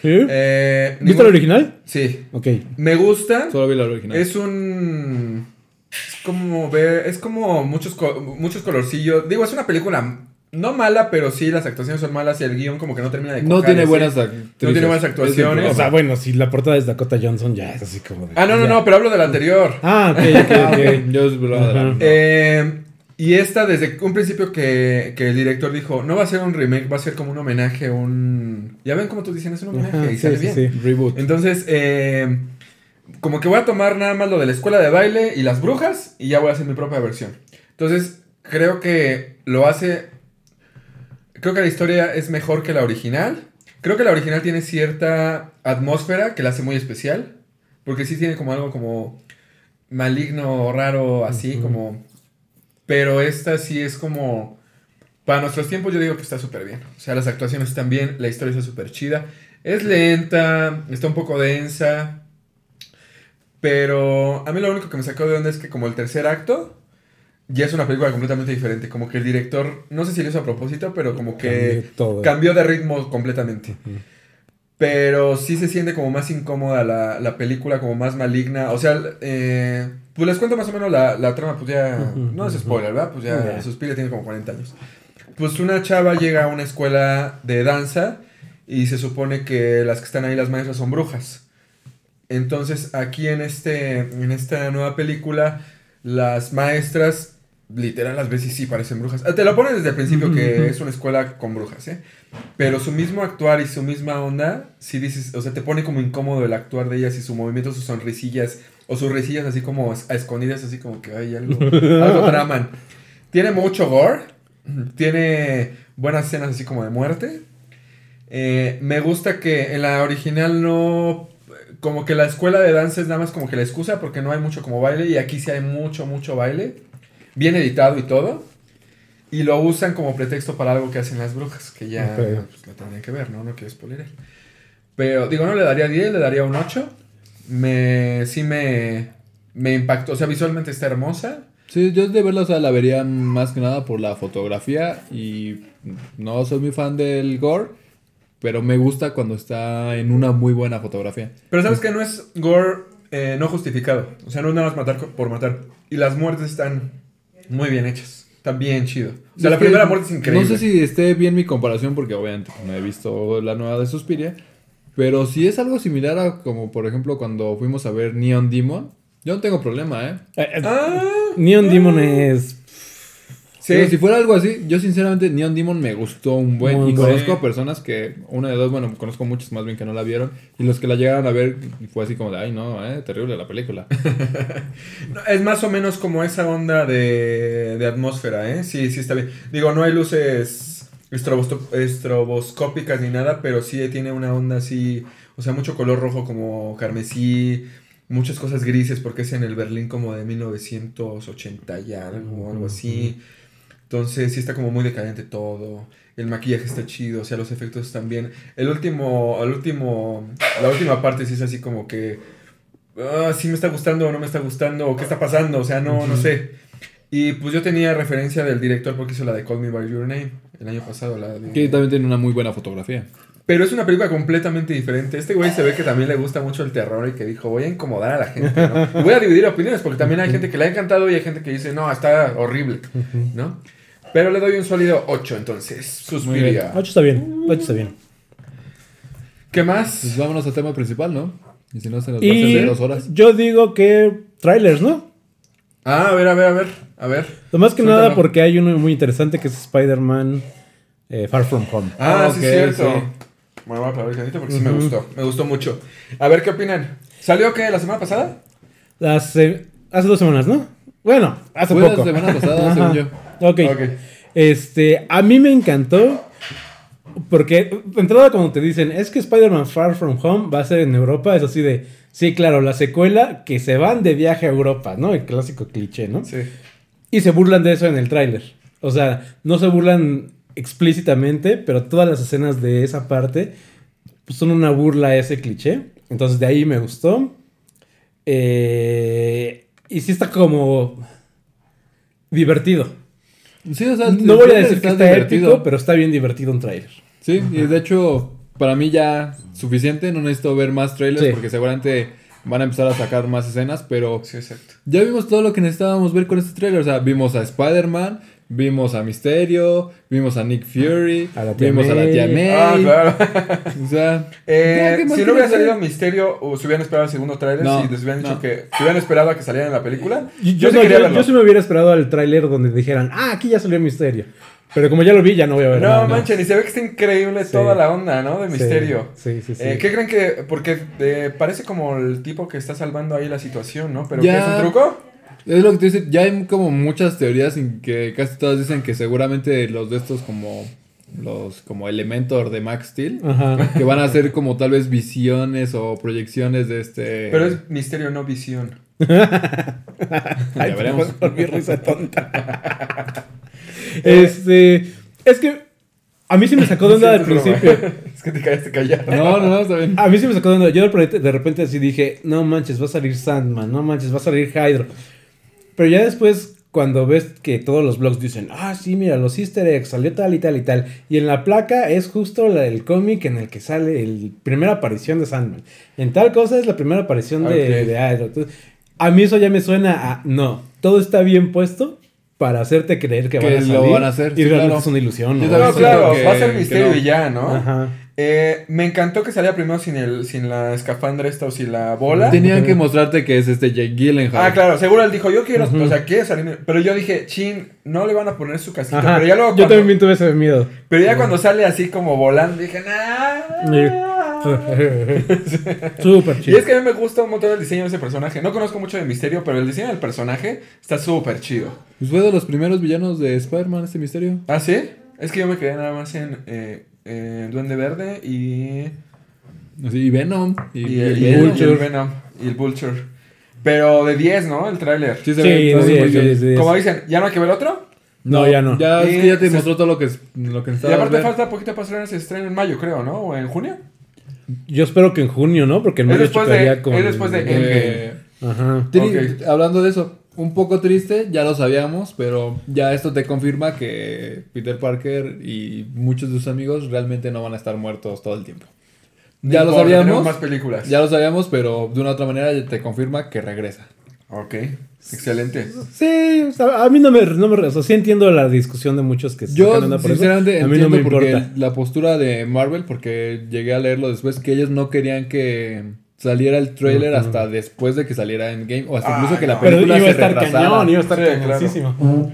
¿Sí? Eh, ¿Viste el original? Sí. Ok. Me gusta. Solo vi la original. Es un. Es como ver. Es como muchos, muchos colorcillos. Digo, es una película no mala, pero sí las actuaciones son malas y el guion como que no termina de no cuajar, tiene buenas actrices. No tiene buenas actuaciones. O sea, bueno, si la portada es Dakota Johnson, ya es así como de. Ah, no, no, ya. no, pero hablo del anterior. Ah, ok, ok, ok. yo es verdad. Eh, Y esta, desde un principio que, que el director dijo, no va a ser un remake, va a ser como un homenaje, un... Ya ven cómo tú dicen, es un homenaje Ajá, y sí, sale sí, bien. sí. Reboot. Entonces, eh, como que voy a tomar nada más lo de la escuela de baile y las brujas y ya voy a hacer mi propia versión. Entonces, creo que lo hace... Creo que la historia es mejor que la original. Creo que la original tiene cierta atmósfera que la hace muy especial. Porque sí tiene como algo como maligno, raro, así como... Pero esta sí es como... Para nuestros tiempos yo digo que está súper bien. O sea, las actuaciones están bien, la historia está súper chida. Es lenta, está un poco densa. Pero a mí lo único que me sacó de onda es que como el tercer acto ya es una película completamente diferente. Como que el director, no sé si lo hizo a propósito, pero como que Cambió de ritmo completamente. Pero sí se siente como más incómoda la, la película, como más maligna. O sea, eh, pues les cuento más o menos la, la trama, pues ya... No es spoiler, ¿verdad? Pues ya Ya. Suspiria tiene como 40 años. Pues una chava llega a una escuela de danza y se supone que las que están ahí, las maestras, son brujas. Entonces, aquí en, este, en esta nueva película, las maestras, literal, las y sí parecen brujas. Ah, Te lo ponen desde el principio que es una escuela con brujas, ¿eh? Pero su mismo actuar y su misma onda, sí dices, o sea, te pone como incómodo el actuar de ellas y su movimiento, sus sonrisillas, o sus risillas así como a escondidas, así como que hay algo, algo traman. Tiene mucho gore, tiene buenas escenas así como de muerte. Eh, me gusta que en la original no, como que la escuela de danza es nada más como que la excusa porque no hay mucho como baile y aquí sí hay mucho, mucho baile, bien editado y todo. Y lo usan como pretexto para algo que hacen las brujas, que ya Ok. pues, lo tendrían que ver, ¿no? No quiero spoiler. Pero digo, no le daría 10, le daría un 8. Me, sí me, me impactó, o sea, visualmente está hermosa. Sí, yo de verla, o sea, la vería más que nada por la fotografía y no soy muy fan del gore, pero me gusta cuando está en una muy buena fotografía. Pero sabes que no es gore eh, no justificado. O sea, no es nada más matar por matar. Y las muertes están muy bien hechas. Están bien chido. O sea, la Es primera muerte es increíble. No sé si esté bien mi comparación porque obviamente no he visto la nueva de Suspiria, pero si es algo similar a como por ejemplo cuando fuimos a ver Neon Demon, yo no tengo problema, ¿eh? Eh, eh, Ah, Neon Demon es. sí. Pero si fuera algo así, yo sinceramente Neon Demon me gustó un buen. Muy y buen. conozco a personas que, una de dos, bueno, conozco muchos más bien que no la vieron. Y los que la llegaron a ver fue así como de, ay no, eh, terrible la película. No, Es más o menos como esa onda de, de atmósfera, ¿eh? Sí, sí está bien. Digo, no hay luces estroboscópicas ni nada, pero sí tiene una onda así, o sea, mucho color rojo como carmesí, muchas cosas grises porque es en el Berlín como de 1980 y algo, algo así. Entonces sí está como muy decadente todo. El maquillaje está chido, o sea, los efectos están bien. El último, el último, la última parte sí es así como que, ah, sí me está gustando o no me está gustando, o qué está pasando, o sea, no, no sé. Y pues yo tenía referencia del director porque hizo la de Call Me By Your Name el año pasado. La de- Que también tiene una muy buena fotografía. Pero es una película completamente diferente. Este güey se ve que también le gusta mucho el terror y que dijo, voy a incomodar a la gente, ¿no? Voy a dividir opiniones porque también hay gente que le ha encantado y hay gente que dice, no, está horrible, ¿no? Pero le doy un sólido 8 entonces. Muy Suspiria. 8 está bien. 8 está bien. ¿Qué más? Pues vámonos al tema principal, ¿no? Y si no, se nos va a hacer dos horas. yo digo que trailers, ¿no? Ah, a ver, a ver, a ver, a ver. Lo más que Suéltalo. nada porque hay uno muy interesante que es Spider-Man eh, Far From Home. Ah, Ah, sí, ok, cierto. sí. Bueno, voy a aplaudir porque sí me gustó. Me gustó mucho. A ver qué opinan. ¿Salió qué? ¿La semana pasada? Hace, hace dos semanas, ¿no? Bueno, hace Fue la poco. semana pasada, según yo. Ok. Ok. Este, a mí me encantó. Porque de entrada cuando te dicen, es que Spider-Man Far From Home va a ser en Europa, es así de, sí, claro, la secuela que se van de viaje a Europa, ¿no? El clásico cliché, ¿no? Sí. Y se burlan de eso en el tráiler. O sea, no se burlan explícitamente, pero todas las escenas de esa parte pues, son una burla a ese cliché. Entonces de ahí me gustó. Eh, y sí está como divertido. Sí, o sea, No voy a decir que está divertido. épico, pero está bien divertido un tráiler. Sí, y de hecho, para mí ya suficiente, no necesito ver más trailers Sí. porque seguramente van a empezar a sacar más escenas, pero Sí, exacto. ya vimos todo lo que necesitábamos ver con este trailer. O sea, vimos a Spider-Man, Vimos a Misterio, vimos a Nick Fury, A la tía vimos a la tía May. May. Ah, claro. O sea, Eh, ya, ¿qué más si no hubiera salido Misterio o se hubieran esperado el segundo tráiler, No, si les hubieran dicho no. que se hubieran esperado a que saliera en la película, Yo, yo, sí no, yo- yo sí me hubiera esperado al tráiler donde dijeran, ah, aquí ya salió Misterio. Pero como ya lo vi, ya no voy a ver No, nada. manchen, y se ve que está increíble Sí. toda la onda, ¿no? De Sí, Misterio. Sí, sí, sí. Eh, ¿Qué creen que.? Porque eh, parece como el tipo que está salvando ahí la situación, ¿no? ¿Pero Ya. qué es un truco? Es lo que te dice, ya hay como muchas teorías en que casi todas dicen que seguramente los de estos como los como Elementor de Max Steel Ajá. que van a ser como tal vez visiones o proyecciones de este Pero es Misterio, no visión. Ay, Ya veremos. por mi risa tonta. este. Es que. A mí sí me sacó de onda al Sí, es broma. principio. es que te callaste callado. No, no, no, está bien. A mí sí me sacó de onda. Yo de repente, de repente así dije, no manches, va a salir Sandman, no manches, va a salir Hydro. Pero ya después, cuando ves que todos los blogs dicen, ah, sí, mira, los easter eggs, salió tal y tal y tal. Y en la placa es justo la del cómic en el que sale la primera aparición de Sandman. En tal cosa es la primera aparición de, de. Entonces, a mí eso ya me suena a, no, todo está bien puesto para hacerte creer que, Que van a lo salir. van a hacer, Y sí, realmente claro. es una ilusión. ¿no? No, claro, que- va a ser Misterio no. y ya, ¿no? Ajá. Eh, me encantó que saliera primero sin, el, sin la escafandra esta o sin la bola. Tenían que mostrarte que es este Jake Gyllenhaal. Ah, claro, seguro él dijo, yo quiero, Ujú. o sea, quiere salir. Pero yo dije, chin, no le van a poner su casquito. Ajá. Pero ya luego Yo cuando, también tuve ese miedo. pero ya cuando sale así como volando, dije, nah. Súper Y chido. es que a mí me gusta un montón el diseño de ese personaje. No conozco mucho de misterio, pero el diseño del personaje está súper chido. Pues fue de los primeros villanos de Spider-Man, este misterio. ¿Ah, sí? Es que yo me quedé nada más en eh, eh, Duende Verde y. Y Venom. Y, Y, y el, y el- y Vulture. el Venom. Y el Vulture. Pero de 10, ¿no? El tráiler. Sí, Sí, sí, sí. Como dicen, ¿ya no hay que ver otro? No, ya no. Ya, es Y que ya te se- mostró todo lo que, es- lo que Y aparte ver. falta poquito para estrenar, se estrena en mayo, creo, ¿no? ¿O en junio? Yo espero que en junio, ¿no? Porque en Es mayo después de- chocaría con... es después de Eh, Ajá. tri- Hablando de eso, un poco triste, ya lo sabíamos, pero ya esto te confirma que Peter Parker y muchos de sus amigos realmente no van a estar muertos todo el tiempo. Ya No lo importa, sabíamos, más películas. ya lo sabíamos, pero de una otra manera te confirma que regresa. Ok, excelente. Sí, o sea, a mí no me, no me... O sea, sí entiendo la discusión de muchos que se Yo por eso. sinceramente A mí no entiendo me porque importa. la postura de Marvel, porque llegué a leerlo después, que ellos no querían que saliera el trailer hasta después de que saliera Endgame, o hasta Ah, incluso que la no. Pero película iba a estar retrasara. cañón, iba a estar Sí, claro.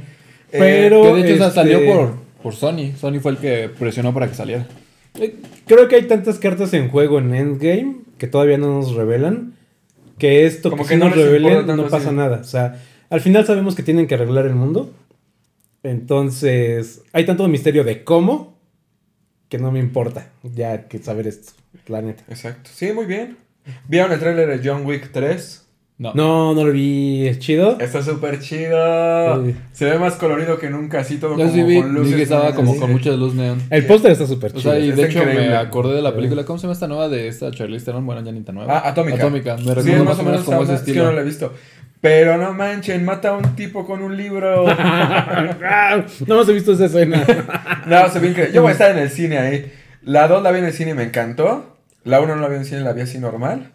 Eh, Pero... Que de hecho o sea, este, salió por, por Sony. Sony fue el que presionó para que saliera. eh, Creo que hay tantas cartas en juego en Endgame que todavía no nos revelan que esto Como que, no nos revelen no pasa así. nada. O sea, al final sabemos que tienen que arreglar el mundo. Entonces, hay tanto misterio de cómo que no me importa ya que saber esto, la neta. Exacto. Sí, muy bien. ¿Vieron el tráiler de John Wick 3? No. No, no lo vi, es chido. Está súper chido. Sí. Se ve más colorido que nunca, así todo Yo como sí vi, con vi luces. que estaba neón, como así. con mucha luz neón. El póster está súper O chido. sea, y de hecho me increíble. acordé de la Sí. película. ¿Cómo se llama esta nueva de esta Charlize Theron? Bueno, ya ni tan nueva. Ah, Atómica. Atómica. Me Sí, recuerda es más o menos como ese onda, es que estilo. no la he visto. Pero no manchen, mata a un tipo con un libro. no hemos visto esa escena. no, se ve increíble. Yo voy a estar en el cine ahí. La 2 la vi en el cine y me encantó. La 1 no la vi en cine, la vi así normal.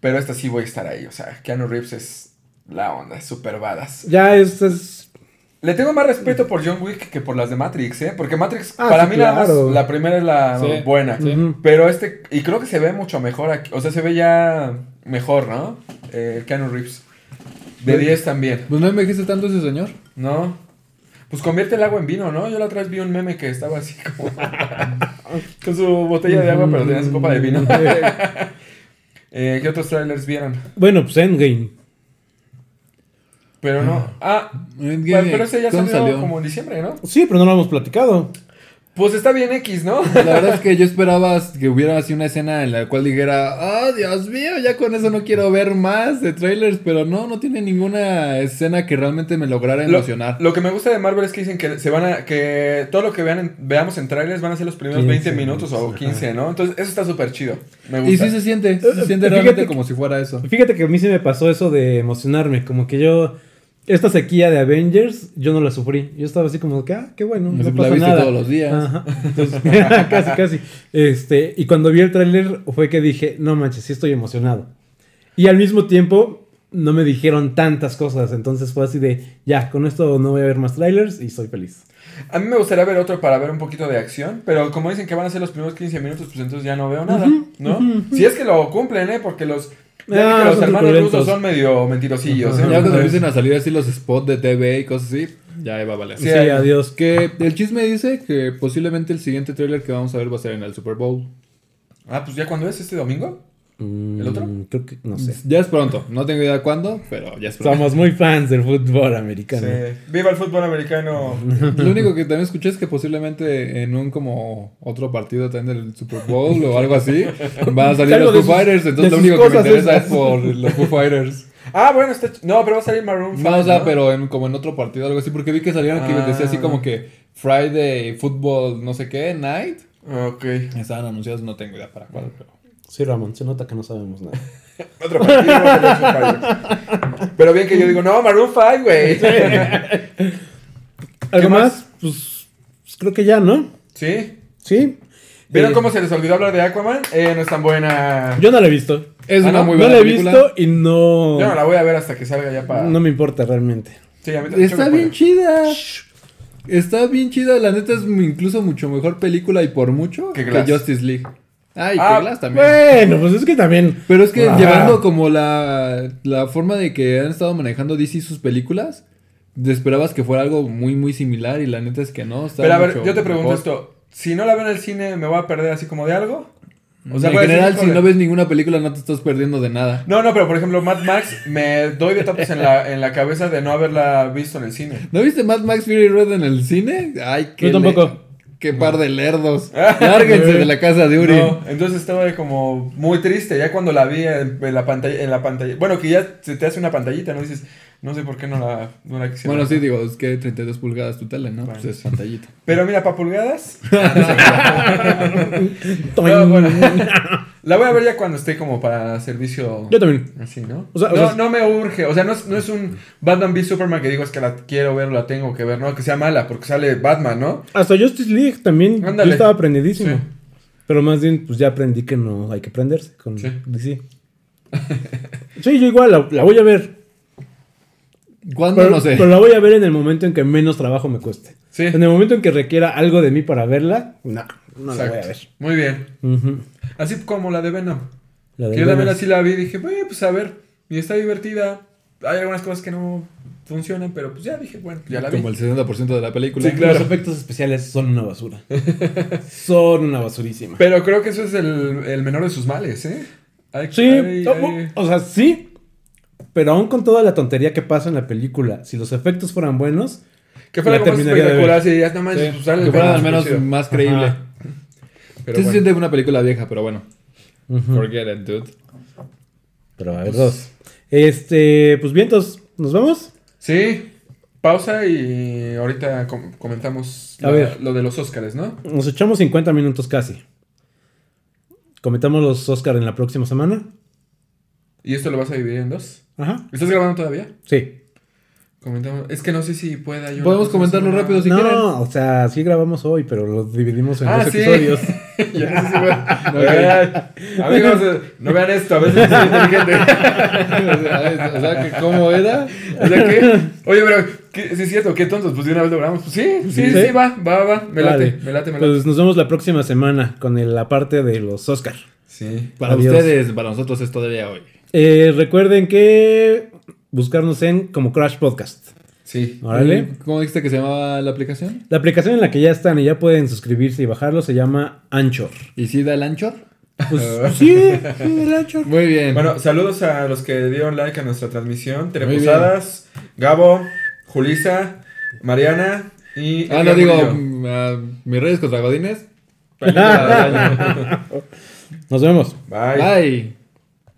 Pero esta sí voy a estar ahí. O sea, Keanu Reeves es la onda, es súper badass. ya es, es- Le tengo más respeto por John Wick que por las de Matrix, ¿eh? Porque Matrix, Ah, para sí, mí nada más, la primera es la Sí. buena. Sí. Pero este, y creo que se ve mucho mejor aquí. O sea, se ve ya mejor, ¿no? Eh, Keanu Reeves. De Pues- 10 también, Pues no envejece tanto ese señor. ¿no? Pues convierte el agua en vino, ¿no? Yo la otra vez vi un meme que estaba así como... con su botella de agua, pero tenía su copa de vino. Eh, ¿Qué otros trailers vieron? Bueno, pues Endgame. Pero no... Ah, Endgame, bueno, pero ese ya ¿cuándo salió, como en diciembre, ¿no? Sí, pero no lo hemos platicado. Pues está bien X, ¿no? La verdad es que yo esperaba que hubiera así una escena en la cual dijera, oh Dios mío, ya con eso no quiero ver más de trailers, pero no, no tiene ninguna escena que realmente me lograra Lo, emocionar. lo que me gusta de Marvel es que dicen que se van a que todo lo que vean en- veamos en trailers van a ser los primeros 15 20 minutos o minutos, 15, ¿no? Entonces, eso está súper chido. Me gusta. Y sí se siente, sí se siente Fíjate realmente que- como si fuera eso. Fíjate que a mí sí me pasó eso de emocionarme. Como que yo. Esta sequía de Avengers, yo no la sufrí. Yo estaba así como que, ah, qué bueno, no La pasa viste nada. todos los días. Ajá. Entonces, casi, casi. Este, y cuando vi el tráiler fue que dije, no manches, sí estoy emocionado. Y al mismo tiempo, no me dijeron tantas cosas. Entonces fue así de, ya, con esto no voy a ver más trailers y soy feliz. A mí me gustaría ver otro para ver un poquito de acción, pero como dicen que van a ser los primeros 15 minutos, pues entonces ya no veo nada, ¿no? Si es que lo cumplen, ¿eh? Porque los, ya que los hermanos rusos son medio mentirosillos, ¿eh? Ya cuando empiecen a salir así los spots de TV y cosas así, ya va a valer. Sí, Sí, adiós. Que el chisme dice que posiblemente el siguiente trailer que vamos a ver va a ser en el Super Bowl. Ah, pues ya cuando es este domingo. Mm, ¿El otro? Creo que, no sé. Ya es pronto, no tengo idea cuándo, pero ya es pronto. Somos muy fans del fútbol americano. Sí. Viva el fútbol americano. Lo único que también escuché es que posiblemente en un como otro partido también del Super Bowl o algo así van a salir los Foo sus- Fighters, entonces lo único que me interesa esas. es por los Foo Fighters. Ah, bueno, está... No, pero va a salir Maroon 5, No, o sea, ¿no? pero en, como en otro partido o algo así, porque vi que salieron que Ah. decía así como que Friday Football no sé qué, Night. Ok. Estaban anunciados, no tengo idea para cuál, pero... Sí, Ramón, se nota que no sabemos nada. Otro partido. Pero bien que yo digo, no, Maroon 5, güey. ¿Algo más? más? Pues, pues creo que ya, ¿no? ¿Sí? Sí. ¿Vieron Eh, cómo se les olvidó hablar de Aquaman? Eh, no es tan buena. Yo no la he visto. Es Ah, una ¿no? muy no buena la he película. visto y no. Yo no la voy a ver hasta que salga ya para. no me importa realmente. Sí, a mí también Está bien chida. Está bien chida, la neta es incluso mucho mejor película y por mucho Que. Justice League. Ah, que Glass también. Bueno, pues es que también. Pero es que Ah. llevando como la, la forma de que han estado manejando DC sus películas, te esperabas que fuera algo muy, muy similar y la neta es que no. está Pero a ver, yo te pregunto mejor. esto. Si no la veo en el cine, ¿me voy a perder así como de algo? O sea, en decir, general, si no ves ninguna película, no te estás perdiendo de nada. No, no, pero por ejemplo, Mad Max, me doy de topes en la, en la cabeza de no haberla visto en el cine. ¿No viste Mad Max Fury Road en el cine? Ay, qué. Yo tampoco. Qué par de lerdos. Lárguense de la casa de Uri. No, entonces estaba como muy triste. Ya cuando la vi en, en la pantalla, en la pantalla. Bueno, que ya se te hace una pantallita, ¿no? Dices, no sé por qué no la, no la quisiera. Bueno, sí, digo, es que 32 pulgadas tu tele, ¿no? Bueno. Pues es pantallita. Pero mira, para pulgadas. No, bueno. la voy a ver ya cuando esté como para servicio. Yo también. Así, ¿no? O sea, o no, sea- no me urge. O sea, no es, no es un Batman v Superman que digo es que la quiero ver, la tengo que ver, no, que sea mala, porque sale Batman, ¿no? Hasta Justice League también. Ándale. Yo estaba aprendidísimo. Sí. Pero más bien, pues ya aprendí que no hay que prenderse con Sí. DC. sí, yo igual la, la voy a ver. ¿Cuándo? Pero, no sé. pero la voy a ver en el momento en que menos trabajo me cueste. Sí. En el momento en que requiera algo de mí para verla, no, no la voy a ver. Muy bien. Así como la de Venom. La de Que yo también así la vi y dije, "Bueno, pues a ver, y está divertida. Hay algunas cosas que no funcionan, pero pues ya dije, bueno, ya la vi. Como el 60% de la película. Sí, claro. Los efectos especiales son una basura. son una basurísima. Pero creo que eso es el, el menor de sus males, ¿eh? Hay- Sí, hay- o- hay- o sea, sí. Pero aún con toda la tontería que pasa en la película, si los efectos fueran buenos, que fuera más espectacular, sí, ya manches, Sí, sale que fuera al menos chido. más creíble. Pero Sí se siente una película vieja, pero bueno. Forget it, dude. pero a ver, dos. Este, pues bien, entonces, ¿nos vamos? Sí, pausa y ahorita com- comentamos A la- ver. lo de los Óscares, ¿no? Nos echamos 50 minutos casi. Comentamos los Oscar en la próxima semana. Y esto lo vas a dividir en dos. Ajá. ¿Estás grabando todavía? Sí. Comentamos. Es que no sé si pueda yo. Podemos comentarlo rápido si no, quieren. o sea, sí grabamos hoy, pero lo dividimos en Ah, dos sí. episodios. Yo no sé si puedo. Ay, Amigos, no vean esto, a veces soy inteligente. o sea, que ¿cómo era? O sea que, oye, pero, ¿qué, sí es cierto, qué tontos, pues de una vez lo grabamos. Pues sí, sí, sí, Sí. va, va, va, me late, Vale. me late, me late. Pues nos vemos la próxima semana con el- la parte de los Oscar. Sí. Para Adiós. ustedes, para nosotros es todavía hoy. Eh, recuerden que buscarnos en como Crash Podcast. Sí. Órale. ¿Cómo dijiste que se llamaba la aplicación? La aplicación en la que ya están y ya pueden suscribirse y bajarlo se llama Anchor. ¿Y si da el anchor? Pues sí, sí, el Anchor. Muy bien. Bueno, saludos a los que dieron like a nuestra transmisión. Tere Muy Posadas, Gabo, Julisa, Mariana y. ah, no digo, ah, mis redes contra Godines. Nos vemos. Bye. Bye.